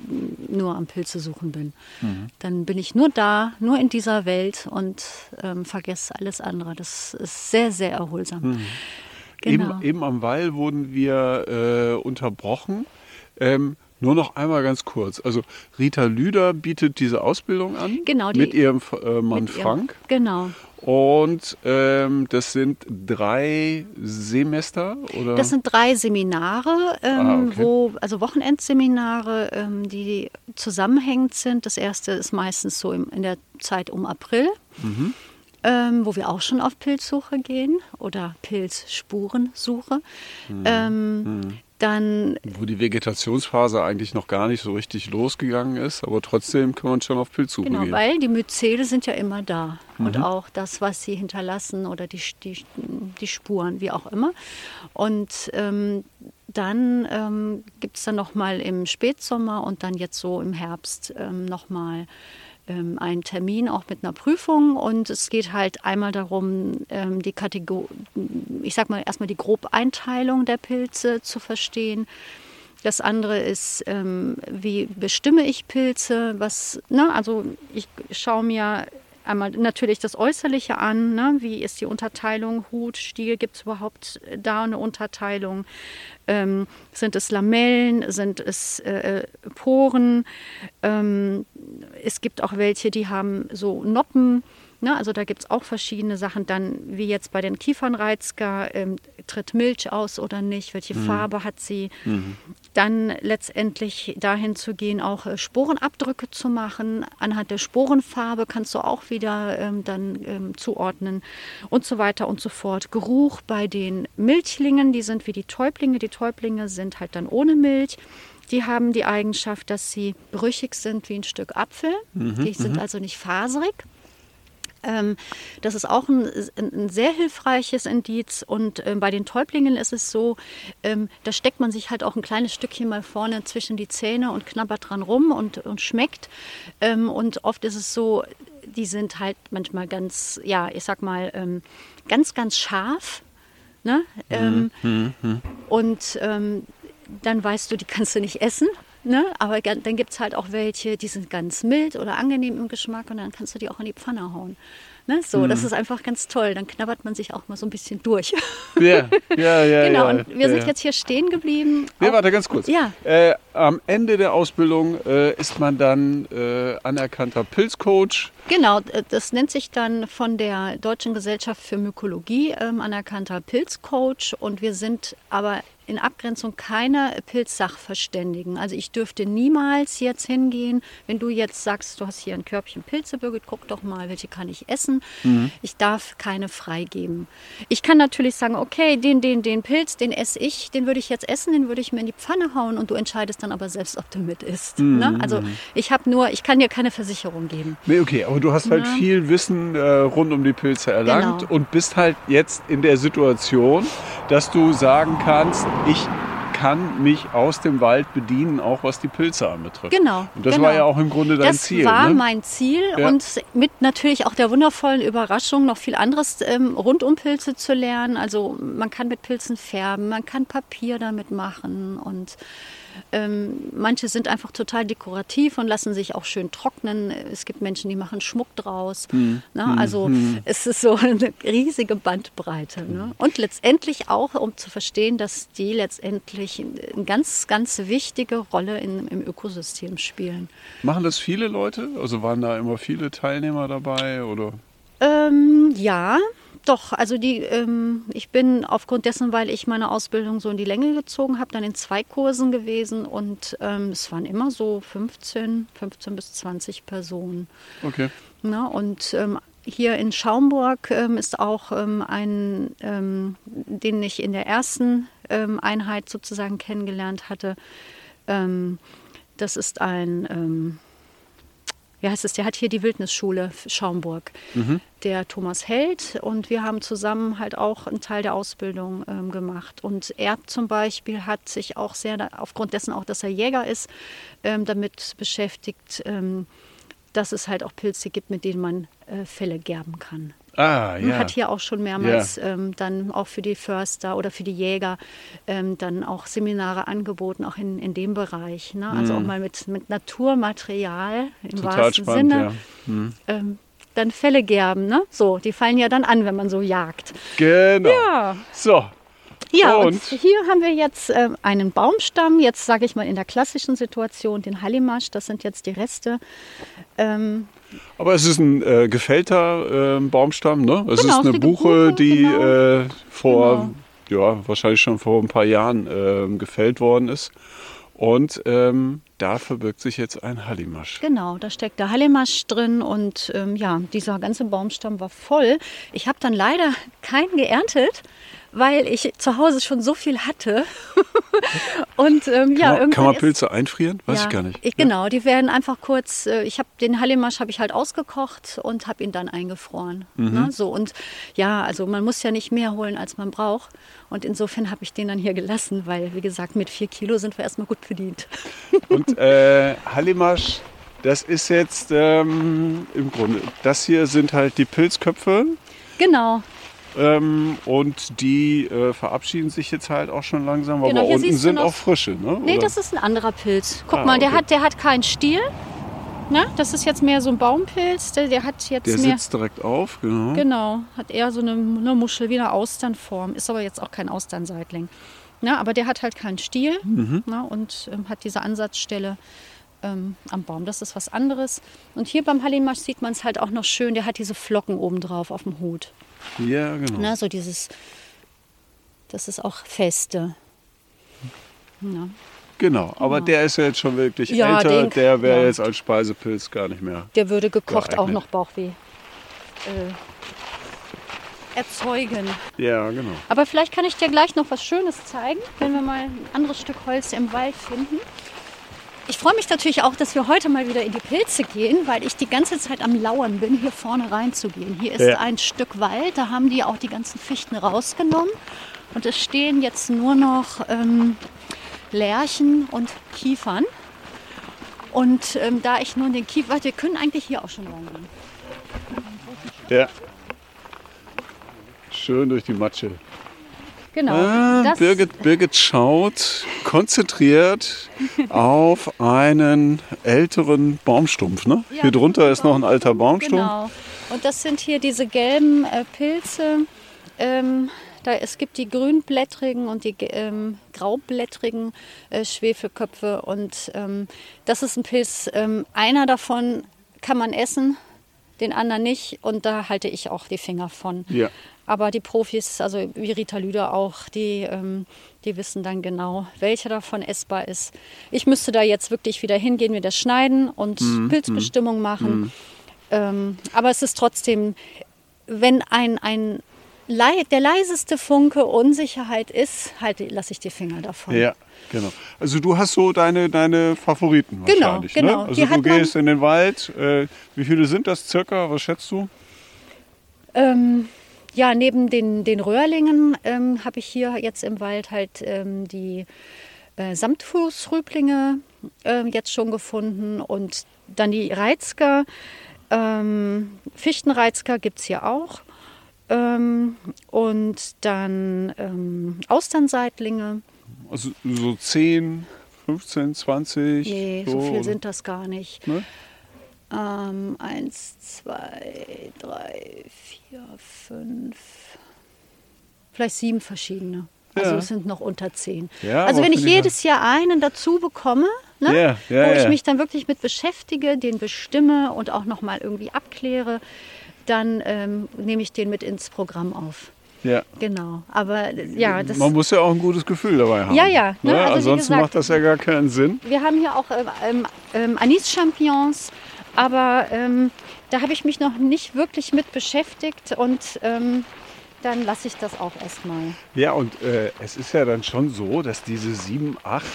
nur am Pilze suchen bin. Mhm. Dann bin ich nur da, nur in dieser Welt und ähm, vergesse alles andere. Das ist sehr, sehr erholsam. Genau. Eben, eben am Wall wurden wir äh, unterbrochen. Ähm, nur noch einmal ganz kurz. Also Rita Lüder bietet diese Ausbildung an Genau, die- mit ihrem äh, Mann Mit ihrem- Frank. Genau. Und ähm, das sind drei Semester oder? Das sind drei Seminare, ähm, Ah, okay. wo, also Wochenendseminare, ähm, die zusammenhängend sind. Das erste ist meistens so im, in der Zeit um April, Mhm. ähm, wo wir auch schon auf Pilzsuche gehen oder Pilzspurensuche. Mhm. Ähm, Dann wo die Vegetationsphase eigentlich noch gar nicht so richtig losgegangen ist, aber trotzdem kann man schon auf Pilzsuche Genau, gehen. weil die Myzele sind ja immer da. Und Mhm. auch das, was sie hinterlassen oder die, die, die Spuren, wie auch immer. Und ähm, dann ähm, gibt es dann nochmal im Spätsommer und dann jetzt so im Herbst ähm, nochmal ähm, einen Termin auch mit einer Prüfung. Und es geht halt einmal darum, ähm, die Kategorie, ich sag mal erstmal die Grobeinteilung der Pilze zu verstehen. Das andere ist, ähm, wie bestimme ich Pilze? Was, ne? Also ich schaue mir einmal natürlich das Äußerliche an. Ne? Wie ist die Unterteilung? Hut, Stiel, gibt es überhaupt da eine Unterteilung? Ähm, sind es Lamellen? Sind es äh, Poren? Ähm, es gibt auch welche, die haben so Noppen. Ne, also da gibt es auch verschiedene Sachen. Dann, wie jetzt bei den Kiefernreizger, ähm, tritt Milch aus oder nicht? Welche Farbe hat sie? Dann letztendlich dahin zu gehen, auch äh, Sporenabdrücke zu machen. Anhand der Sporenfarbe kannst du auch wieder ähm, dann ähm, zuordnen und so weiter und so fort. Geruch bei den Milchlingen, die sind wie die Täublinge. Die Täublinge sind halt dann ohne Milch. Die haben die Eigenschaft, dass sie brüchig sind wie ein Stück Apfel. die sind also nicht faserig. Ähm, das ist auch ein, ein, sehr hilfreiches Indiz. Und ähm, bei den Täublingen ist es so, ähm, da steckt man sich halt auch ein kleines Stückchen mal vorne zwischen die Zähne und knabbert dran rum und, und schmeckt. Und oft ist es so, die sind halt manchmal ganz, ja, ich sag mal, ganz, ganz scharf. Ne? Ähm, Und ähm, dann weißt du, die kannst du nicht essen. Ne? Aber dann gibt es halt auch welche, die sind ganz mild oder angenehm im Geschmack und dann kannst du die auch in die Pfanne hauen. Ne? So, Mhm. das ist einfach ganz toll. Dann knabbert man sich auch mal so ein bisschen durch. Ja, ja, ja. genau, und wir ja, sind ja. jetzt hier stehen geblieben. Nee, Auch- warte ganz kurz. Ja. Äh, am Ende der Ausbildung äh, ist man dann äh, anerkannter Pilzcoach. Genau, das nennt sich dann von der Deutschen Gesellschaft für Mykologie ähm, anerkannter Pilzcoach und wir sind aber in Abgrenzung keine Pilzsachverständigen. Also ich dürfte niemals jetzt hingehen, wenn du jetzt sagst, du hast hier ein Körbchen Pilze, Birgit, guck doch mal, welche kann ich essen. Ich darf keine freigeben. Ich kann natürlich sagen, okay, den, den, den Pilz, den esse ich, den würde ich jetzt essen, den würde ich mir in die Pfanne hauen und du entscheidest dann aber selbst, ob du mit isst. Ne? Also ich habe nur, ich kann dir keine Versicherung geben. Nee, okay, aber du hast halt Ja. viel Wissen äh, rund um die Pilze erlangt Genau. und bist halt jetzt in der Situation, dass du sagen kannst, ich kann mich aus dem Wald bedienen, auch was die Pilze anbetrifft. Genau, Und das genau. war ja auch im Grunde dein das Ziel. war ne? mein Ziel Ja. und mit natürlich auch der wundervollen Überraschung, noch viel anderes ähm, rund um Pilze zu lernen. Also man kann mit Pilzen färben, man kann Papier damit machen und ähm, manche sind einfach total dekorativ und lassen sich auch schön trocknen. Es gibt Menschen, die machen Schmuck draus. Hm. Ne? Also es ist so eine riesige Bandbreite. Ne? Und letztendlich auch, um zu verstehen, dass die letztendlich eine ganz, ganz wichtige Rolle in, im Ökosystem spielen. Machen das viele Leute? Also waren da immer viele Teilnehmer dabei? Oder? Ähm, ja, doch. Also die, ähm, ich bin aufgrund dessen, weil ich meine Ausbildung so in die Länge gezogen habe, dann in zwei Kursen gewesen und ähm, es waren immer so 15, 15 bis 20 Personen. Okay. Ne? Und ähm, hier in Schaumburg ähm, ist auch ähm, ein, ähm, den ich in der ersten Einheit sozusagen kennengelernt hatte. Das ist ein, wie heißt es, der hat hier die Wildnisschule Schaumburg, der Thomas Held. Und wir haben zusammen halt auch einen Teil der Ausbildung ähm, gemacht. Und er zum Beispiel hat sich auch sehr, aufgrund dessen auch, dass er Jäger ist, ähm, damit beschäftigt, ähm, dass es halt auch Pilze gibt, mit denen man äh, Felle gerben kann. Ah, ja. hat hier auch schon mehrmals ähm, dann auch für die Förster oder für die Jäger ähm, dann auch Seminare angeboten, auch in, in dem Bereich. Ne? Also auch mal mit, mit Naturmaterial im Mhm. Total wahrsten spannend, Sinne. ja. Mhm. Ähm, dann Felle gerben, ne? So, die fallen ja dann an, wenn man so jagt. Genau. Ja. So. Ja, und, Und? hier haben wir jetzt ähm, einen Baumstamm, jetzt sage ich mal in der klassischen Situation, den Hallimasch, das sind jetzt die Reste. Ähm, Aber es ist ein äh, gefällter ähm, Baumstamm, ne? Es Genau, ist eine Buche, Buche, die genau. äh, vor, ja, wahrscheinlich schon vor ein paar Jahren ähm, gefällt worden ist. Und ähm, da verbirgt sich jetzt ein Hallimasch. Genau, da steckt der Hallimasch drin und ähm, ja, dieser ganze Baumstamm war voll. Ich habe dann leider keinen geerntet, weil ich zu Hause schon so viel hatte. und ähm, ja, Kann, man, kann man ist- Pilze einfrieren? Weiß ja, ich gar nicht. Ich, genau, die werden einfach kurz. äh, Ich habe den Hallimasch habe ich halt ausgekocht und habe ihn dann eingefroren. Mhm. Ne? So und ja, also man muss ja nicht mehr holen, als man braucht. Und insofern habe ich den dann hier gelassen, weil wie gesagt mit vier Kilo sind wir erstmal gut bedient. Und äh, Hallimasch, das ist jetzt ähm, im Grunde, das hier sind halt die Pilzköpfe. Genau. Ähm, und die äh, verabschieden sich jetzt halt auch schon langsam, Genau, aber unten sind auch frische, ne? Nee, Oder? das ist ein anderer Pilz. Guck Ah, mal, der, okay. hat, der hat keinen Stiel. Ne? Das ist jetzt mehr so ein Baumpilz. Der, der hat jetzt Der mehr. sitzt direkt auf, genau. Genau, hat eher so eine, eine Muschel wie eine Austernform. Ist aber jetzt auch kein Austernseitling. Ne? Aber der hat halt keinen Stiel Mhm. ne? und ähm, hat diese Ansatzstelle ähm, am Baum. Das ist was anderes. Und hier beim Hallimasch sieht man es halt auch noch schön. Der hat diese Flocken oben drauf auf dem Hut. Ja, genau. Ne? So dieses, das ist auch feste. Ja. Genau, aber Genau. der ist ja jetzt schon wirklich Ja, älter. den- der wäre ja. jetzt als Speisepilz gar nicht mehr. Der würde gekocht auch Geeignet. noch Bauchweh äh, erzeugen. Ja, genau. Aber vielleicht kann ich dir gleich noch was Schönes zeigen, wenn wir mal ein anderes Stück Holz im Wald finden. Ich freue mich natürlich auch, dass wir heute mal wieder in die Pilze gehen, weil ich die ganze Zeit am Lauern bin, hier vorne reinzugehen. Hier ist Ja. ein Stück Wald, da haben die auch die ganzen Fichten rausgenommen. Und es stehen jetzt nur noch ähm, Lärchen und Kiefern. Und ähm, da ich nun den Kiefer, wir können eigentlich hier auch schon reingehen. Ja. Schön durch die Matsche. Genau. Ah, Birgit, Birgit schaut konzentriert auf einen älteren Baumstumpf. Ne? Ja, hier drunter ist noch ein alter Baumstumpf. Genau. Und das sind hier diese gelben äh, Pilze. Ähm, da, es gibt die grünblättrigen und die ähm, graublättrigen äh, Schwefelköpfe. Und ähm, das ist ein Pilz. Ähm, einer davon kann man essen, den anderen nicht. Und da halte ich auch die Finger von. Ja. Aber die Profis, also wie Rita Lüder auch, die, ähm, die wissen dann genau, welcher davon essbar ist. Ich müsste da jetzt wirklich wieder hingehen, mir das schneiden und Mhm, Pilzbestimmung machen. Ähm, aber es ist trotzdem, wenn ein, ein lei der leiseste Funke Unsicherheit ist, halt, lasse ich die Finger davon. Ja, genau. Also du hast so deine, deine Favoriten Genau, wahrscheinlich. genau. Ne? Also Die du gehst in den Wald. Äh, wie viele sind das circa? Was schätzt du? Ähm, ja, neben den, den Röhrlingen ähm, habe ich hier jetzt im Wald halt ähm, die äh, Samtfußrüblinge ähm, jetzt schon gefunden und dann die Reizker. Ähm, Fichtenreizker gibt es hier auch. Ähm, und dann ähm, Austernseitlinge. Also so 10, 15, 20? Nee, so viel sind das gar nicht. Ne? Ähm, eins, zwei, drei, vier, fünf, vielleicht sieben verschiedene. Also Ja. es sind noch unter zehn. Ja, also wenn ich jedes Jahr einen dazu bekomme, ne, Ja, ja, wo ja. ich mich dann wirklich mit beschäftige, den bestimme und auch nochmal irgendwie abkläre, dann ähm, nehme ich den mit ins Programm auf. Ja. Genau. Aber ja, das, Man muss ja auch ein gutes Gefühl dabei haben. Ja, ja, ne, also wie Ansonsten gesagt- macht das ja gar keinen Sinn. Wir haben hier auch ähm, ähm, ähm, Anis-Champignons, aber ähm, da habe ich mich noch nicht wirklich mit beschäftigt und ähm, dann lasse ich das auch erstmal. Ja, und äh, es ist ja dann schon so, dass diese sieben, acht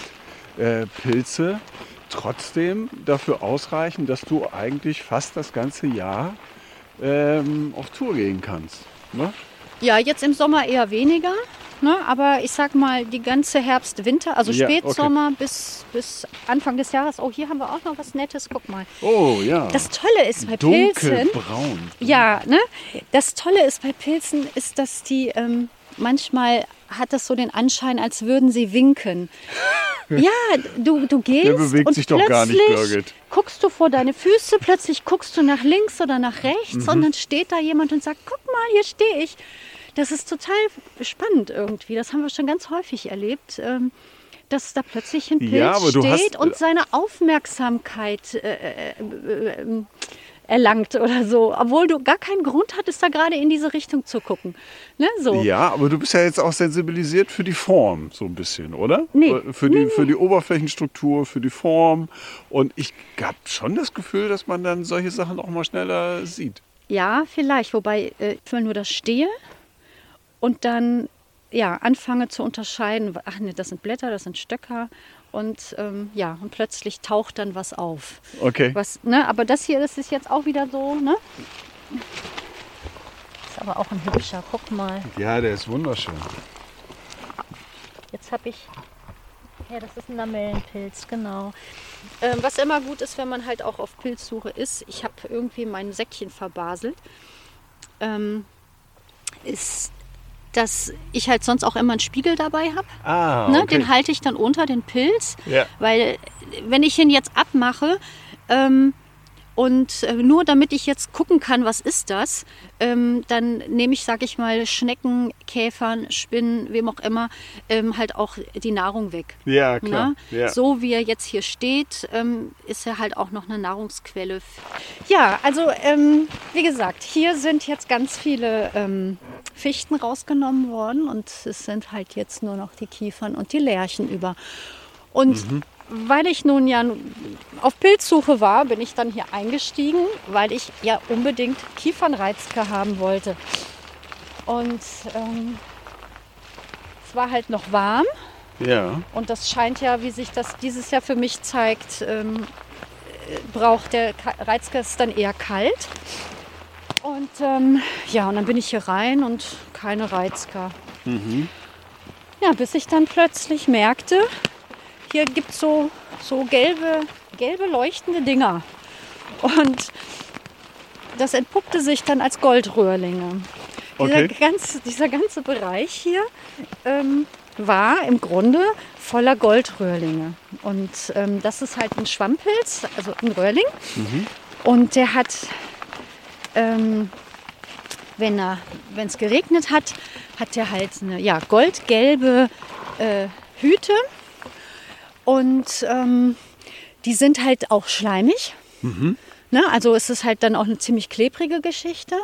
äh, Pilze trotzdem dafür ausreichen, dass du eigentlich fast das ganze Jahr ähm, auf Tour gehen kannst. Ne? Ja, jetzt im Sommer eher weniger, ne? aber ich sag mal, die ganze Herbst, Winter, also Ja, okay. Spätsommer bis, bis Anfang des Jahres. Oh, hier haben wir auch noch was Nettes, guck mal. Oh ja. Das Tolle ist bei Pilzen. Dunkelbraun. Ja, ne? Das Tolle ist bei Pilzen, ist, dass die ähm, manchmal hat das so den Anschein, als würden sie winken. Ja, du, du gehst und sich doch gar nicht, plötzlich Birgit. guckst du vor deine Füße, plötzlich guckst du nach links oder nach rechts Mhm. und dann steht da jemand und sagt, guck mal, hier stehe ich. Das ist total spannend irgendwie. Das haben wir schon ganz häufig erlebt. Ähm, dass da plötzlich ein Pilz Ja, hast- steht und seine Aufmerksamkeit äh, äh, äh, äh, erlangt oder so, obwohl du gar keinen Grund hattest, da gerade in diese Richtung zu gucken. Ne, so. Ja, aber du bist ja jetzt auch sensibilisiert für die Form so ein bisschen, oder? Nee. Für die, für die Oberflächenstruktur, für die Form. Und ich habe schon das Gefühl, dass man dann solche Sachen auch mal schneller sieht. Ja, vielleicht, wobei äh, ich will nur das stehe und dann ja, anfange zu unterscheiden, ach nee, das sind Blätter, das sind Stöcker und ähm, ja, und plötzlich taucht dann was auf. Okay. Was, ne, aber das hier, das ist jetzt auch wieder so, ne? Ist aber auch ein hübscher, guck mal. Ja, der ist wunderschön. Jetzt habe ich. Ja, das ist ein Lamellenpilz, genau. Ähm, was immer gut ist, wenn man halt auch auf Pilzsuche ist, ich habe irgendwie mein Säckchen verbaselt, ähm, ist, dass ich halt sonst auch immer einen Spiegel dabei habe. Ah, Ne? Den halte ich dann unter den Pilz, Ja. weil wenn ich ihn jetzt abmache ähm, und äh, nur damit ich jetzt gucken kann, was ist das, ähm, dann nehme ich, sag ich mal, Schnecken, Käfern, Spinnen, wem auch immer, ähm, halt auch die Nahrung weg. Ja, klar. Ne? Ja. So wie er jetzt hier steht, ähm, ist er halt auch noch eine Nahrungsquelle. Ja, also ähm, wie gesagt, hier sind jetzt ganz viele ähm, Fichten rausgenommen worden und es sind halt jetzt nur noch die Kiefern und die Lärchen über. Und Mhm. Weil ich nun ja auf Pilzsuche war, bin ich dann hier eingestiegen, weil ich ja unbedingt Kiefernreizke haben wollte. Und ähm, es war halt noch warm. Ja. Und das scheint ja, wie sich das dieses Jahr für mich zeigt, ähm, äh, braucht der Reizgas dann eher kalt. Und ähm, ja, und dann bin ich hier rein und keine Reizker. Ja, bis ich dann plötzlich merkte, hier gibt es so, so gelbe, gelbe leuchtende Dinger. Und das entpuppte sich dann als Goldröhrlinge. Okay. Dieser, ganze, dieser ganze Bereich hier ähm, war im Grunde voller Goldröhrlinge. Und ähm, das ist halt ein Schwammpilz, also ein Röhrling. Und der hat, ähm, wenn es geregnet hat, hat der halt eine ja, goldgelbe äh, Hüte. Und ähm, die sind halt auch schleimig. Ne? Also es ist halt dann auch eine ziemlich klebrige Geschichte.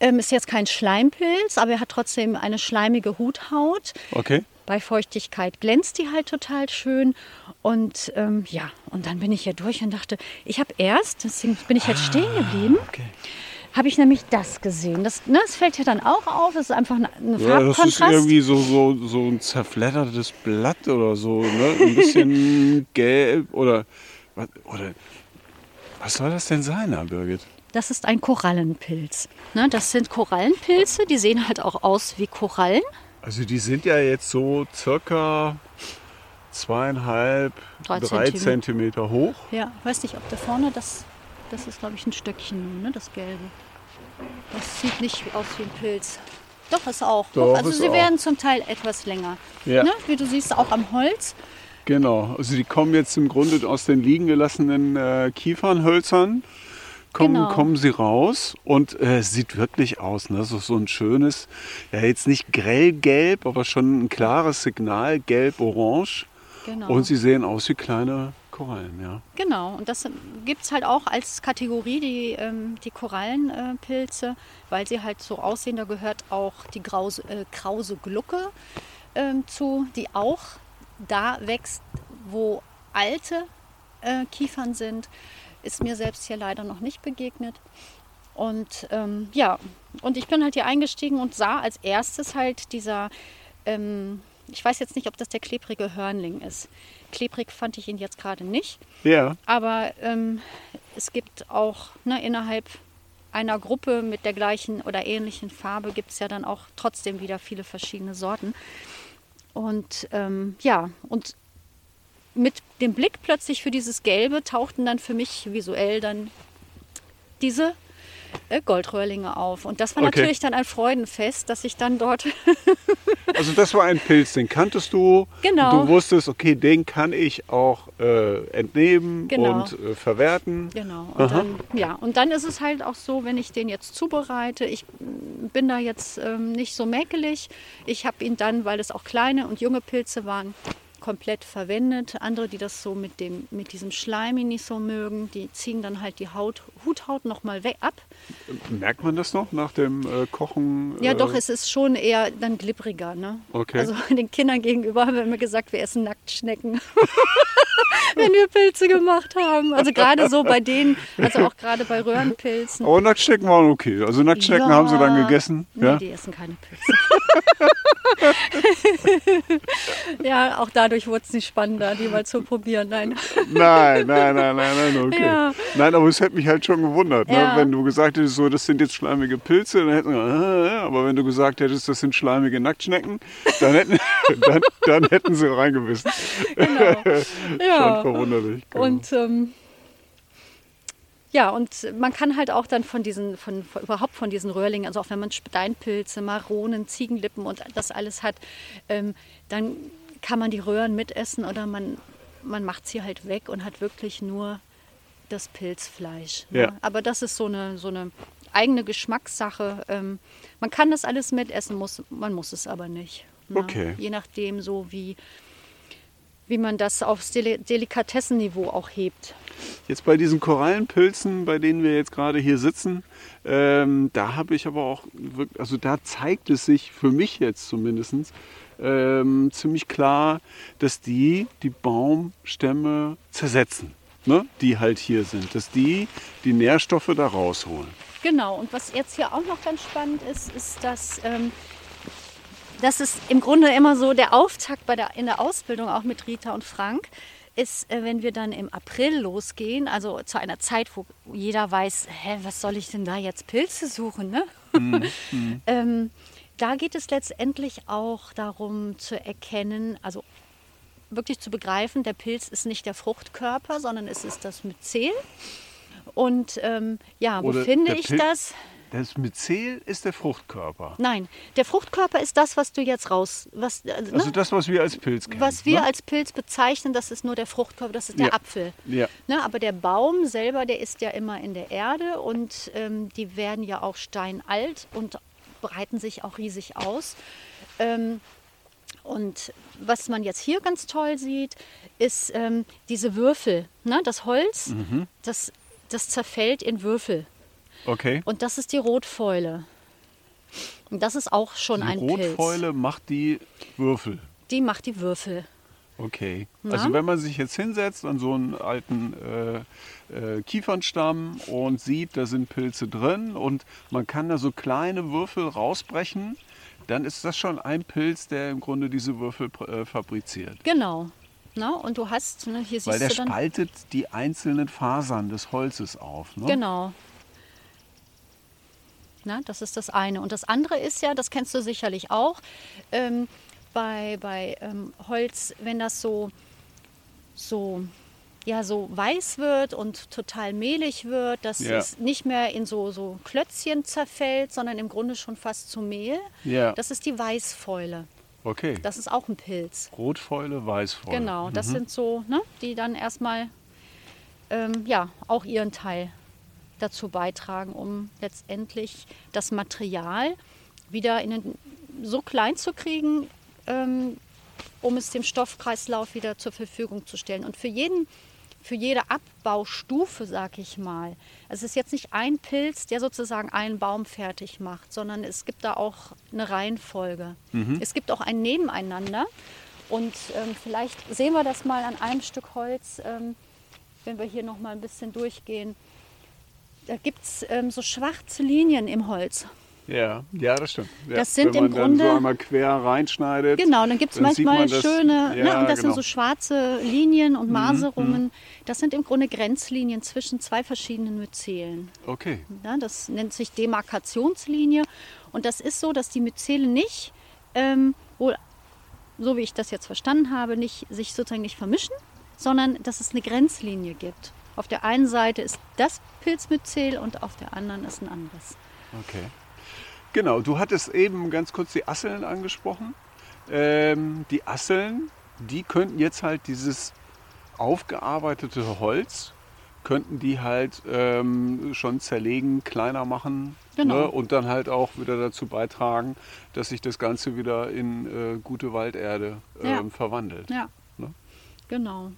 Ähm, ist jetzt kein Schleimpilz, aber er hat trotzdem eine schleimige Huthaut. Okay. Bei Feuchtigkeit glänzt die halt total schön. Und ähm, ja, und dann bin ich hier durch und dachte, ich habe erst, deswegen bin ich jetzt stehen geblieben, Okay. Habe ich nämlich das gesehen. Das, ne, das fällt ja dann auch auf. Das ist einfach ein ein Ja, das ist irgendwie so, so, so ein zerfleddertes Blatt oder so, ne? Ein bisschen gelb oder, was- oder was soll das denn sein, Herr Birgit? Das ist ein Korallenpilz. Ne, das sind Korallenpilze, die sehen halt auch aus wie Korallen. Also die sind ja jetzt so circa zweieinhalb, Drei drei, Zentimeter. Zentimeter hoch. Ja, weiß nicht, ob da vorne das, das ist, glaube ich, ein Stöckchen, ne, das Gelbe. Das sieht nicht aus wie ein Pilz. Doch, ist auch. Doch, also ist sie auch. werden zum Teil etwas länger. Ja. Ne? Wie du siehst, auch am Holz. Genau, also die kommen jetzt im Grunde aus den liegen gelassenen äh, Kiefernhölzern. Kommen, Genau. kommen sie raus und äh, es sieht wirklich aus. Ne? So, so ein schönes, ja jetzt nicht grellgelb, aber schon ein klares Signal, gelb-orange. Genau. Und sie sehen aus wie kleine Korallen, ja. Genau, und das gibt es halt auch als Kategorie, die, ähm, die Korallenpilze, weil sie halt so aussehen. Da gehört auch die Grause, äh, krause Glucke ähm, zu, die auch da wächst, wo alte äh, Kiefern sind. Ist mir selbst hier leider noch nicht begegnet. Und ähm, ja, und ich bin halt hier eingestiegen und sah als erstes halt dieser, ähm, ich weiß jetzt nicht, ob das der klebrige Hörnling ist. Klebrig fand ich ihn jetzt gerade nicht. Ja, Aber ähm, es gibt auch ne, innerhalb einer Gruppe mit der gleichen oder ähnlichen Farbe gibt es ja dann auch trotzdem wieder viele verschiedene Sorten. Und ähm, ja, und mit dem Blick plötzlich für dieses Gelbe tauchten dann für mich visuell dann diese Goldröhrlinge auf. Und das war Okay. natürlich dann ein Freudenfest, dass ich dann dort also das war ein Pilz, den kanntest du. Genau. Du wusstest, okay, den kann ich auch äh, entnehmen Genau. und äh, verwerten. Genau. Und Aha. dann, ja, und dann ist es halt auch so, wenn ich den jetzt zubereite, ich mm, bin da jetzt ähm, nicht so mäkelig. Ich habe ihn dann, weil es auch kleine und junge Pilze waren, komplett verwendet. Andere, die das so mit, dem, mit diesem Schleim nicht so mögen, die ziehen dann halt die Haut, Huthaut nochmal weg ab. Merkt man das noch nach dem äh, Kochen? Ja, äh, doch, es ist schon eher dann glibbriger. Ne? Okay. Also den Kindern gegenüber haben wir immer gesagt, wir essen Nacktschnecken. Wenn wir Pilze gemacht haben. Also gerade so bei denen, also auch gerade bei Röhrenpilzen. Aber Nacktschnecken waren okay. Also Nacktschnecken haben sie dann gegessen. Nee, ja? die essen keine Pilze. ja, auch dadurch wurde es nicht spannender, die mal zu probieren. Nein. Nein, nein, nein, nein, nein, okay. Ja. Nein, aber es hätte mich halt schon gewundert, ne? Ja. wenn du gesagt hättest, so, das sind jetzt schleimige Pilze, dann hätten wir, äh, aber wenn du gesagt hättest, das sind schleimige Nacktschnecken, dann hätten, dann, dann hätten sie reingebissen. Genau. Schon Ja. verwunderlich. genau. Und ähm, ja, und man kann halt auch dann von diesen, von, von überhaupt von diesen Röhrlingen, also auch wenn man Steinpilze, Maronen, Ziegenlippen und das alles hat, ähm, dann kann man die Röhren mitessen oder man, man macht sie halt weg und hat wirklich nur das Pilzfleisch. Ne? Ja. Aber das ist so eine, so eine eigene Geschmackssache. Ähm, man kann das alles mitessen, muss, man muss es aber nicht. ne? Okay. Je nachdem, so wie, wie man das aufs Deli Delikatessenniveau auch hebt. Jetzt bei diesen Korallenpilzen, bei denen wir jetzt gerade hier sitzen, ähm, da habe ich aber auch, wirklich, also da zeigt es sich für mich jetzt zumindest ähm, ziemlich klar, dass die die Baumstämme zersetzen, ne? die halt hier sind, dass die die Nährstoffe da rausholen. Genau, und was jetzt hier auch noch ganz spannend ist, ist, dass ähm, das ist im Grunde immer so der Auftakt bei der, in der Ausbildung auch mit Rita und Frank, ist, äh, wenn wir dann im April losgehen, also zu einer Zeit, wo jeder weiß, hä, was soll ich denn da jetzt Pilze suchen, ne? ähm, da geht es letztendlich auch darum zu erkennen, also wirklich zu begreifen, der Pilz ist nicht der Fruchtkörper, sondern es ist das Myzel. Und ähm, ja, wo Oder finde ich Pil- das? das Myzel ist der Fruchtkörper. Nein, der Fruchtkörper ist das, was du jetzt raus, was, äh, ne? Also das, was wir als Pilz kennen. was wir ne? als Pilz bezeichnen, das ist nur der Fruchtkörper, das ist der Ja. Apfel. Ja. Ne, aber der Baum selber, der ist ja immer in der Erde und ähm, die werden ja auch steinalt und breiten sich auch riesig aus. Ähm, und was man jetzt hier ganz toll sieht, ist ähm, diese Würfel. Ne? Das Holz, Mhm. das, das zerfällt in Würfel. Okay. Und das ist die Rotfäule. Und das ist auch schon Die ein Pilz. Rotfäule macht die Würfel. Die macht die Würfel. Okay. Na? Also wenn man sich jetzt hinsetzt an so einen alten äh, äh, Kiefernstamm und sieht, da sind Pilze drin und man kann da so kleine Würfel rausbrechen, dann ist das schon ein Pilz, der im Grunde diese Würfel äh, fabriziert. Genau. Na, und du hast, ne, hier Weil siehst der du dann. spaltet die einzelnen Fasern des Holzes auf. Ne? Genau. Na, das ist das eine. Und das andere ist ja, das kennst du sicherlich auch, ähm, bei, bei ähm, Holz, wenn das so, so, ja, so weiß wird und total mehlig wird, dass Ja. es nicht mehr in so, so Klötzchen zerfällt, sondern im Grunde schon fast zu Mehl. Ja. Das ist die Weißfäule. Okay. Das ist auch ein Pilz. Rotfäule, Weißfäule. Genau, das Mhm. sind so, ne, die dann erstmal ähm, ja, auch ihren Teil dazu beitragen, um letztendlich das Material wieder in den, so klein zu kriegen, ähm, um es dem Stoffkreislauf wieder zur Verfügung zu stellen. Und für jeden für jede Abbaustufe, sag ich mal. Es ist jetzt nicht ein Pilz, der sozusagen einen Baum fertig macht, sondern es gibt da auch eine Reihenfolge. Es gibt auch ein Nebeneinander. Und ähm, vielleicht sehen wir das mal an einem Stück Holz, ähm, wenn wir hier noch mal ein bisschen durchgehen. Da gibt es ähm, so schwarze Linien im Holz. Ja, ja, das stimmt. Ja. Das sind Wenn man im dann so einmal quer reinschneidet. Genau, dann gibt es manchmal man das- schöne, ja, ne, und das genau. Mhm, sind so schwarze Linien und Maserungen. Das sind im Grunde Grenzlinien zwischen zwei verschiedenen Myzelen. Okay. Ja, das nennt sich Demarkationslinie. Und das ist so, dass die Myzele nicht, ähm, wohl, so wie ich das jetzt verstanden habe, nicht, sich sozusagen nicht vermischen, sondern dass es eine Grenzlinie gibt. Auf der einen Seite ist das Pilzmyzel und auf der anderen ist ein anderes. Okay. Genau, du hattest eben ganz kurz die Asseln angesprochen. Ähm, die Asseln, die könnten jetzt halt dieses aufgearbeitete Holz, könnten die halt ähm, schon zerlegen, kleiner machen Genau. ne, und dann halt auch wieder dazu beitragen, dass sich das Ganze wieder in äh, gute Walderde ähm, Ja. verwandelt. Ja, Ne? genau.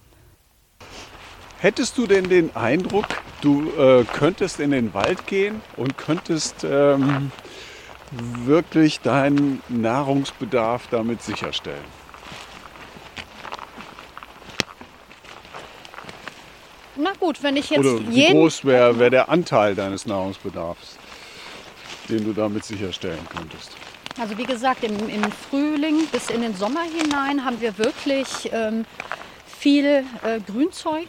Hättest du denn den Eindruck, du äh, könntest in den Wald gehen und könntest ähm, wirklich deinen Nahrungsbedarf damit sicherstellen? Na gut, wenn ich jetzt Oder wie jeden, groß wäre wär der Anteil deines Nahrungsbedarfs, den du damit sicherstellen könntest? Also wie gesagt, im, im Frühling bis in den Sommer hinein haben wir wirklich ähm, viel äh, Grünzeug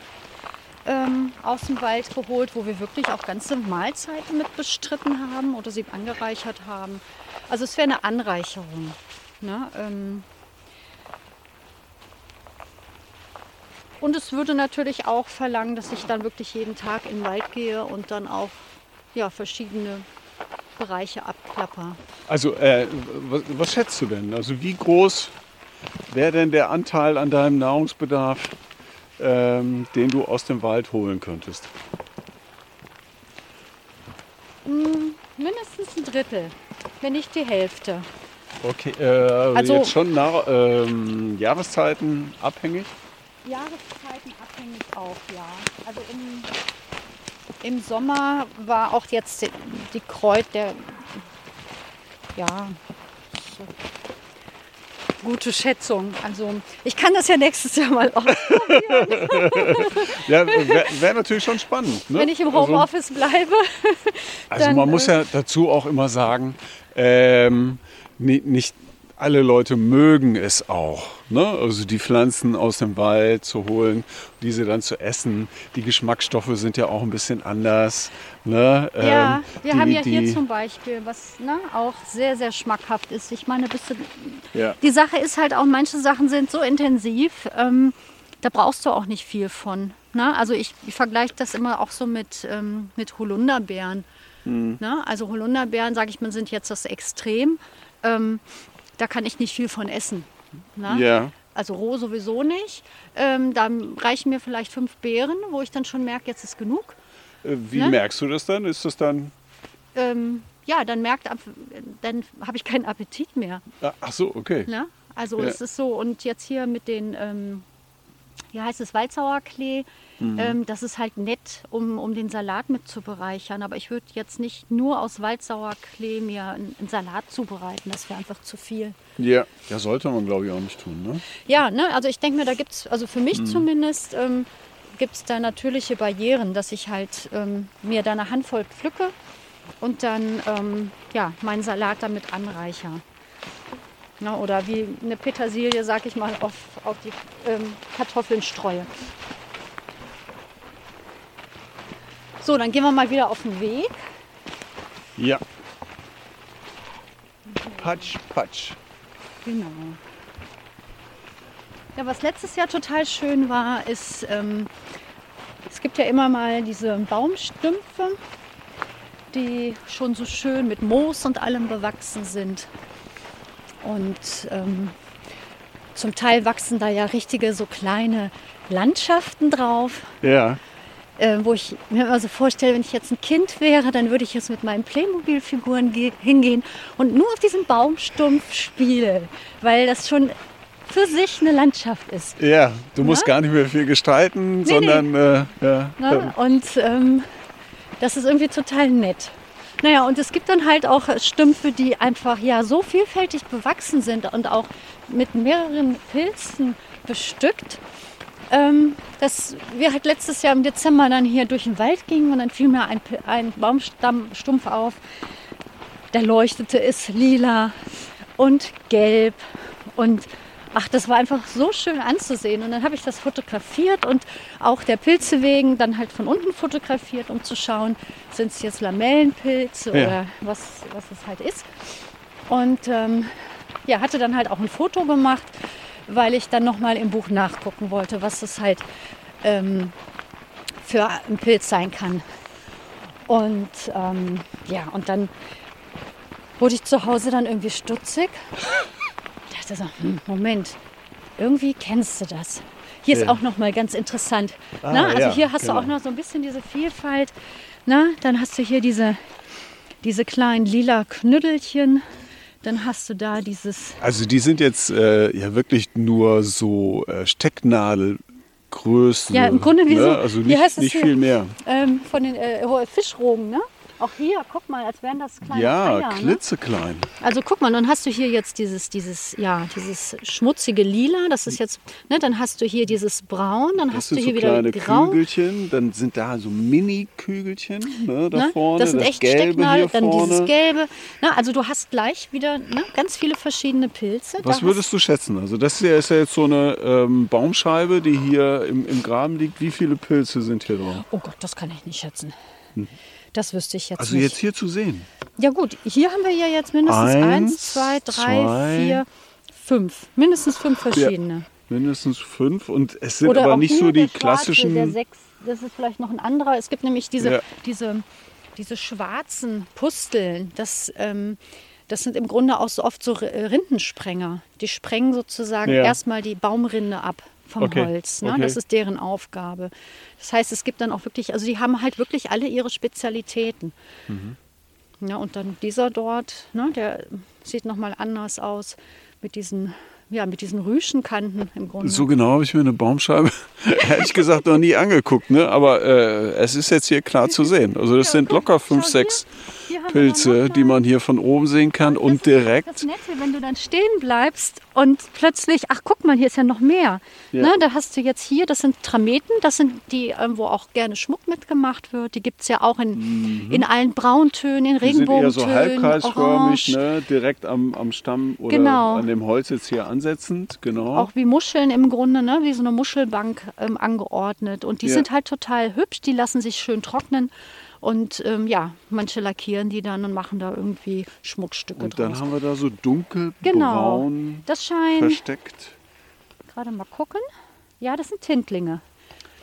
ähm, aus dem Wald geholt, wo wir wirklich auch ganze Mahlzeiten mit bestritten haben oder sie angereichert haben. Also es wäre eine Anreicherung. Ne? Ähm, und es würde natürlich auch verlangen, dass ich dann wirklich jeden Tag in den Wald gehe und dann auch ja, verschiedene Bereiche abklapper. Also, äh, was, was schätzt du denn? Also, wie groß wäre denn der Anteil an deinem Nahrungsbedarf, ähm, den du aus dem Wald holen könntest? Mindestens ein Drittel, wenn nicht die Hälfte. Okay, äh, Also- jetzt schon nach ähm, Jahreszeiten abhängig? Jahreszeiten abhängig auch, ja. Also im, im Sommer war auch jetzt die, die Kreuz, der, ja, so gute Schätzung. Also ich kann das ja nächstes Jahr mal aus, Ja, wäre wär natürlich schon spannend. Ne? wenn ich im Also- Homeoffice bleibe. Also Dann, man muss äh, ja dazu auch immer sagen, ähm, ni- nicht alle Leute mögen es auch. Ne? Also die Pflanzen aus dem Wald zu holen, diese dann zu essen. Die Geschmacksstoffe sind ja auch ein bisschen anders. Ne? Ja, Ähm, wir die- haben ja hier zum Beispiel, was ne, auch sehr, sehr schmackhaft ist. Ich meine, du, ja. die Sache ist halt auch, manche Sachen sind so intensiv, ähm, da brauchst du auch nicht viel von. Ne? Also ich, ich vergleiche das immer auch so mit, ähm, mit Holunderbeeren. Na, also Holunderbeeren, sage ich mal, sind jetzt das Extrem. Ähm, da kann ich nicht viel von essen. Na? Ja. Also roh sowieso nicht. Ähm, da reichen mir vielleicht fünf Beeren, wo ich dann schon merke, jetzt ist genug. Äh, Wie Ne? merkst du das dann? Ist das dann. Ähm, ja, dann merkt, dann habe ich keinen Appetit mehr. Ah, Ach so, okay. Ne? Also Ja. es ist so, und jetzt hier mit den, ähm, wie heißt es, Waldsauerklee, Mhm. ähm, das ist halt nett, um, um den Salat mit zu bereichern. Aber ich würde jetzt nicht nur aus Waldsauerklee mir einen, einen Salat zubereiten, das wäre einfach zu viel. Ja. Ja, sollte man, glaube ich, auch nicht tun. Ne? Ja, ne, also ich denke mir, da gibt es, also für Mhm. mich zumindest, ähm, gibt es da natürliche Barrieren, dass ich halt ähm, mir da eine Handvoll pflücke und dann ähm, ja, meinen Salat damit anreicher. Na, oder wie eine Petersilie, sag ich mal, auf, auf die ähm, Kartoffeln streue. So, dann gehen wir mal wieder auf den Weg. Ja. Patsch, patsch. Genau. Ja, was letztes Jahr total schön war, ist, ähm, es gibt ja immer mal diese Baumstümpfe, die schon so schön mit Moos und allem bewachsen sind. Und ähm, zum Teil wachsen da ja richtige so kleine Landschaften drauf, Ja. äh, wo ich mir immer so vorstelle, wenn ich jetzt ein Kind wäre, dann würde ich jetzt mit meinen Playmobil-Figuren ge- hingehen und nur auf diesem Baumstumpf spielen, weil das schon für sich eine Landschaft ist. Ja, du musst Ja? gar nicht mehr viel gestalten, Nee, sondern Äh, ja. Ne? Und ähm, das ist irgendwie total nett. Naja, und es gibt dann halt auch Stümpfe, die einfach ja so vielfältig bewachsen sind und auch mit mehreren Pilzen bestückt, ähm, dass wir halt letztes Jahr im Dezember dann hier durch den Wald gingen und dann fiel mir ein, ein Baumstammstumpf auf. Der leuchtete, ist lila und gelb und ach, das war einfach so schön anzusehen. Und dann habe ich das fotografiert und auch der Pilze wegen dann halt von unten fotografiert, um zu schauen, sind es jetzt Lamellenpilze Ja. oder was, was es halt ist. Und ähm, ja, hatte dann halt auch ein Foto gemacht, weil ich dann nochmal im Buch nachgucken wollte, was es halt ähm, für ein Pilz sein kann. Und ähm, ja, und dann wurde ich zu Hause dann irgendwie stutzig. Dachte so, hm, Moment, irgendwie kennst du das. Hier ist Ja. auch noch mal ganz interessant. Ah, Na, also ja, hier hast genau. du auch noch so ein bisschen diese Vielfalt. Na, dann hast du hier diese, diese kleinen lila Knüttelchen. Dann hast du da dieses Also die sind jetzt äh, ja wirklich nur so äh, Stecknadelgröße. Ja, im Grunde wie ne? so- Also wie nicht, heißt es nicht hier? viel mehr. ähm, von den äh, Fischrogen, ne? Auch hier, guck mal, als wären das kleine Ja, Eier. Ne? klitzeklein. Also guck mal, dann hast du hier jetzt dieses, dieses, ja, dieses schmutzige Lila, das ist jetzt, ne, dann hast du hier dieses Braun, dann Das hast du hier so wieder kleine Grau. Kügelchen, dann sind da so Mini-Kügelchen ne, da Ne? vorne, das sind das echt Gelbe Stecknadel, hier dann vorne. dieses Gelbe. Na, also du hast gleich wieder ne, ganz viele verschiedene Pilze. Was Da würdest du schätzen? Also das hier ist ja jetzt so eine ähm, Baumscheibe, die hier im, im Graben liegt. Wie viele Pilze sind hier drauf? oh Gott, das kann ich nicht schätzen. Das wüsste ich jetzt Also nicht. jetzt hier zu sehen. Ja gut, hier haben wir ja jetzt mindestens Eins, eins, zwei, drei, zwei. vier, fünf. Mindestens fünf verschiedene. Mindestens fünf und es sind Oder aber nicht so die der Schwarze, klassischen. Der sechs, das ist vielleicht noch ein anderer. Es gibt nämlich diese, Ja. diese, diese schwarzen Pusteln. Das, ähm, das sind im Grunde auch so oft so Rindensprenger. Die sprengen sozusagen Ja. erstmal die Baumrinde ab vom Okay, Holz. Ne? okay. Das ist deren Aufgabe. Das heißt, es gibt dann auch wirklich, also die haben halt wirklich alle ihre Spezialitäten. Mhm. Ja, und dann dieser dort, ne, der sieht nochmal anders aus mit diesen, ja, mit diesen Rüschenkanten im Grunde. So genau habe ich mir eine Baumscheibe ehrlich gesagt noch nie angeguckt, ne? Aber äh, es ist jetzt hier klar zu sehen. Also das Ja, sind guck, locker fünf, sechs Hier Pilze, die man hier von oben sehen kann Das und ist Das direkt. Nette, wenn du dann stehen bleibst und plötzlich, ach guck mal, hier ist ja noch mehr. Ja. Ne, da hast du jetzt hier, das sind Trameten, das sind die, ähm, wo auch gerne Schmuck mitgemacht wird. Die gibt es ja auch in, in allen Brauntönen, in Mhm. Die sind eher Regenbogentönen, so halbkreisförmig, ne? direkt am, am Stamm oder Genau. an dem Holz jetzt hier ansetzend. Genau. Auch wie Muscheln im Grunde, ne? wie so eine Muschelbank ähm, angeordnet. Und die Ja. sind halt total hübsch, die lassen sich schön trocknen. Und ähm, ja, manche lackieren die dann und machen da irgendwie Schmuckstücke und dann haben wir da so dunkelbraun Genau. Das scheint, versteckt. gerade mal gucken. Ja, das sind Tintlinge.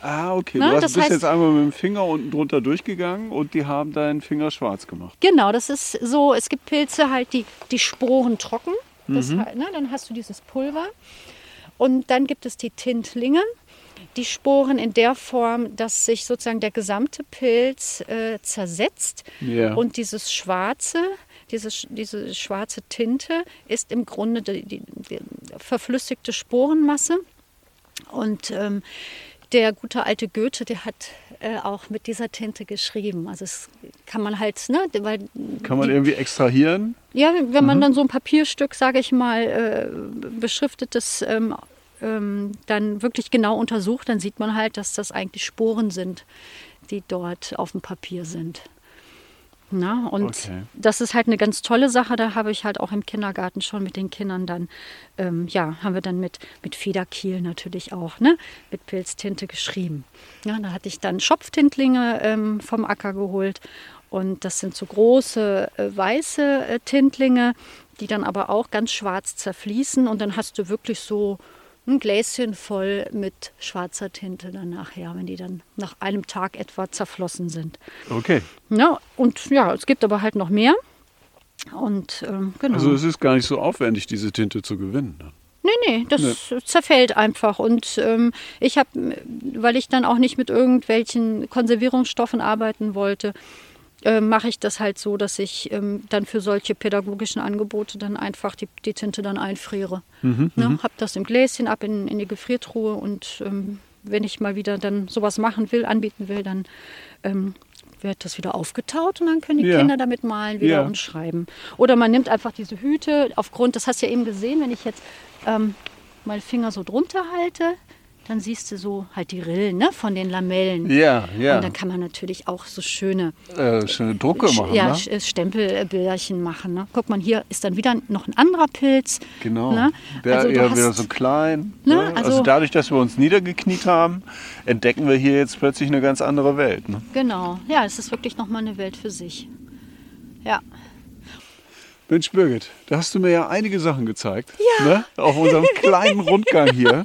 Ah, okay. Na, du hast, das bist heißt- jetzt einmal mit dem Finger unten drunter durchgegangen und die haben deinen Finger schwarz gemacht. Genau, das ist so, es gibt Pilze halt, die, die Sporen trocken. Das, Mhm. halt, ne, dann hast du dieses Pulver. Und dann gibt es die Tintlinge. Die Sporen in der Form, dass sich sozusagen der gesamte Pilz äh, zersetzt. Ja. Und dieses Schwarze, diese, diese schwarze Tinte ist im Grunde die, die, die verflüssigte Sporenmasse. Und ähm, der gute alte Goethe, der hat äh, auch mit dieser Tinte geschrieben. Also es kann man halt, ne, weil Kann man die, irgendwie extrahieren? ja, wenn man dann so ein Papierstück, sage ich mal, äh, beschriftetes ähm, ähm, dann wirklich genau untersucht, dann sieht man halt, dass das eigentlich Sporen sind, die dort auf dem Papier sind. Na, und Okay. das ist halt eine ganz tolle Sache. Da habe ich halt auch im Kindergarten schon mit den Kindern dann, ähm, ja, haben wir dann mit, mit Federkiel natürlich auch, ne, mit Pilztinte geschrieben. Ja, da hatte ich dann Schopftintlinge ähm, vom Acker geholt. Und das sind so große äh, weiße äh, Tintlinge, die dann aber auch ganz schwarz zerfließen. Und dann hast du wirklich so ein Gläschen voll mit schwarzer Tinte dann nachher, wenn die dann nach einem Tag etwa zerflossen sind. Okay. Ja, und ja, es gibt aber halt noch mehr. Und ähm, genau. Also es ist gar nicht so aufwendig, diese Tinte zu gewinnen. ne? Nee, nee, das zerfällt einfach. Und ähm, ich habe, weil ich dann auch nicht mit irgendwelchen Konservierungsstoffen arbeiten wollte, äh, mache ich das halt so, dass ich ähm, dann für solche pädagogischen Angebote dann einfach die, die Tinte dann einfriere. Mhm, ne, hab das im Gläschen ab in, in die Gefriertruhe und ähm, wenn ich mal wieder dann sowas machen will, anbieten will, dann ähm, wird das wieder aufgetaut und dann können die Ja. Kinder damit malen wieder Ja. und schreiben. Oder man nimmt einfach diese Hüte aufgrund, das hast du ja eben gesehen, wenn ich jetzt ähm, meine Finger so drunter halte, dann siehst du so halt die Rillen ne, von den Lamellen. Ja, ja. Und dann kann man natürlich auch so schöne Äh, schöne Drucke machen, ja, ne? Äh, Stempelbilderchen machen. Ne? Guck mal, hier ist dann wieder noch ein anderer Pilz. Genau. Ne? Der Also eher wieder so klein. Ne, Ne? Also, also- dadurch, dass wir uns niedergekniet haben, entdecken wir hier jetzt plötzlich eine ganz andere Welt. Ne? Genau, ja, es ist wirklich nochmal eine Welt für sich. Ja, Mensch, Birgit, da hast du mir ja einige Sachen gezeigt. Ne? Auf unserem kleinen Rundgang hier.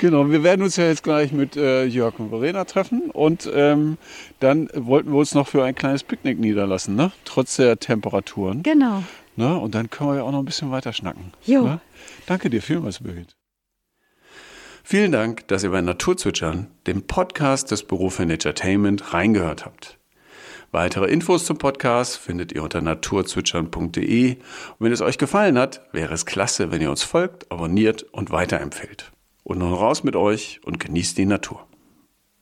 Genau, wir werden uns ja jetzt gleich mit äh, Jörg und Verena treffen und ähm, dann wollten wir uns noch für ein kleines Picknick niederlassen, ne? trotz der Temperaturen. genau. Ne? Und dann können wir ja auch noch ein bisschen weiter schnacken. Jo. Ne? Danke dir vielmals, Birgit. Vielen Dank, dass ihr bei Naturzwitschern, dem Podcast des Büro für Entertainment, reingehört habt. Weitere Infos zum Podcast findet ihr unter naturzwitschern.de. Und wenn es euch gefallen hat, wäre es klasse, wenn ihr uns folgt, abonniert und weiterempfehlt. Und nun raus mit euch und genießt die Natur.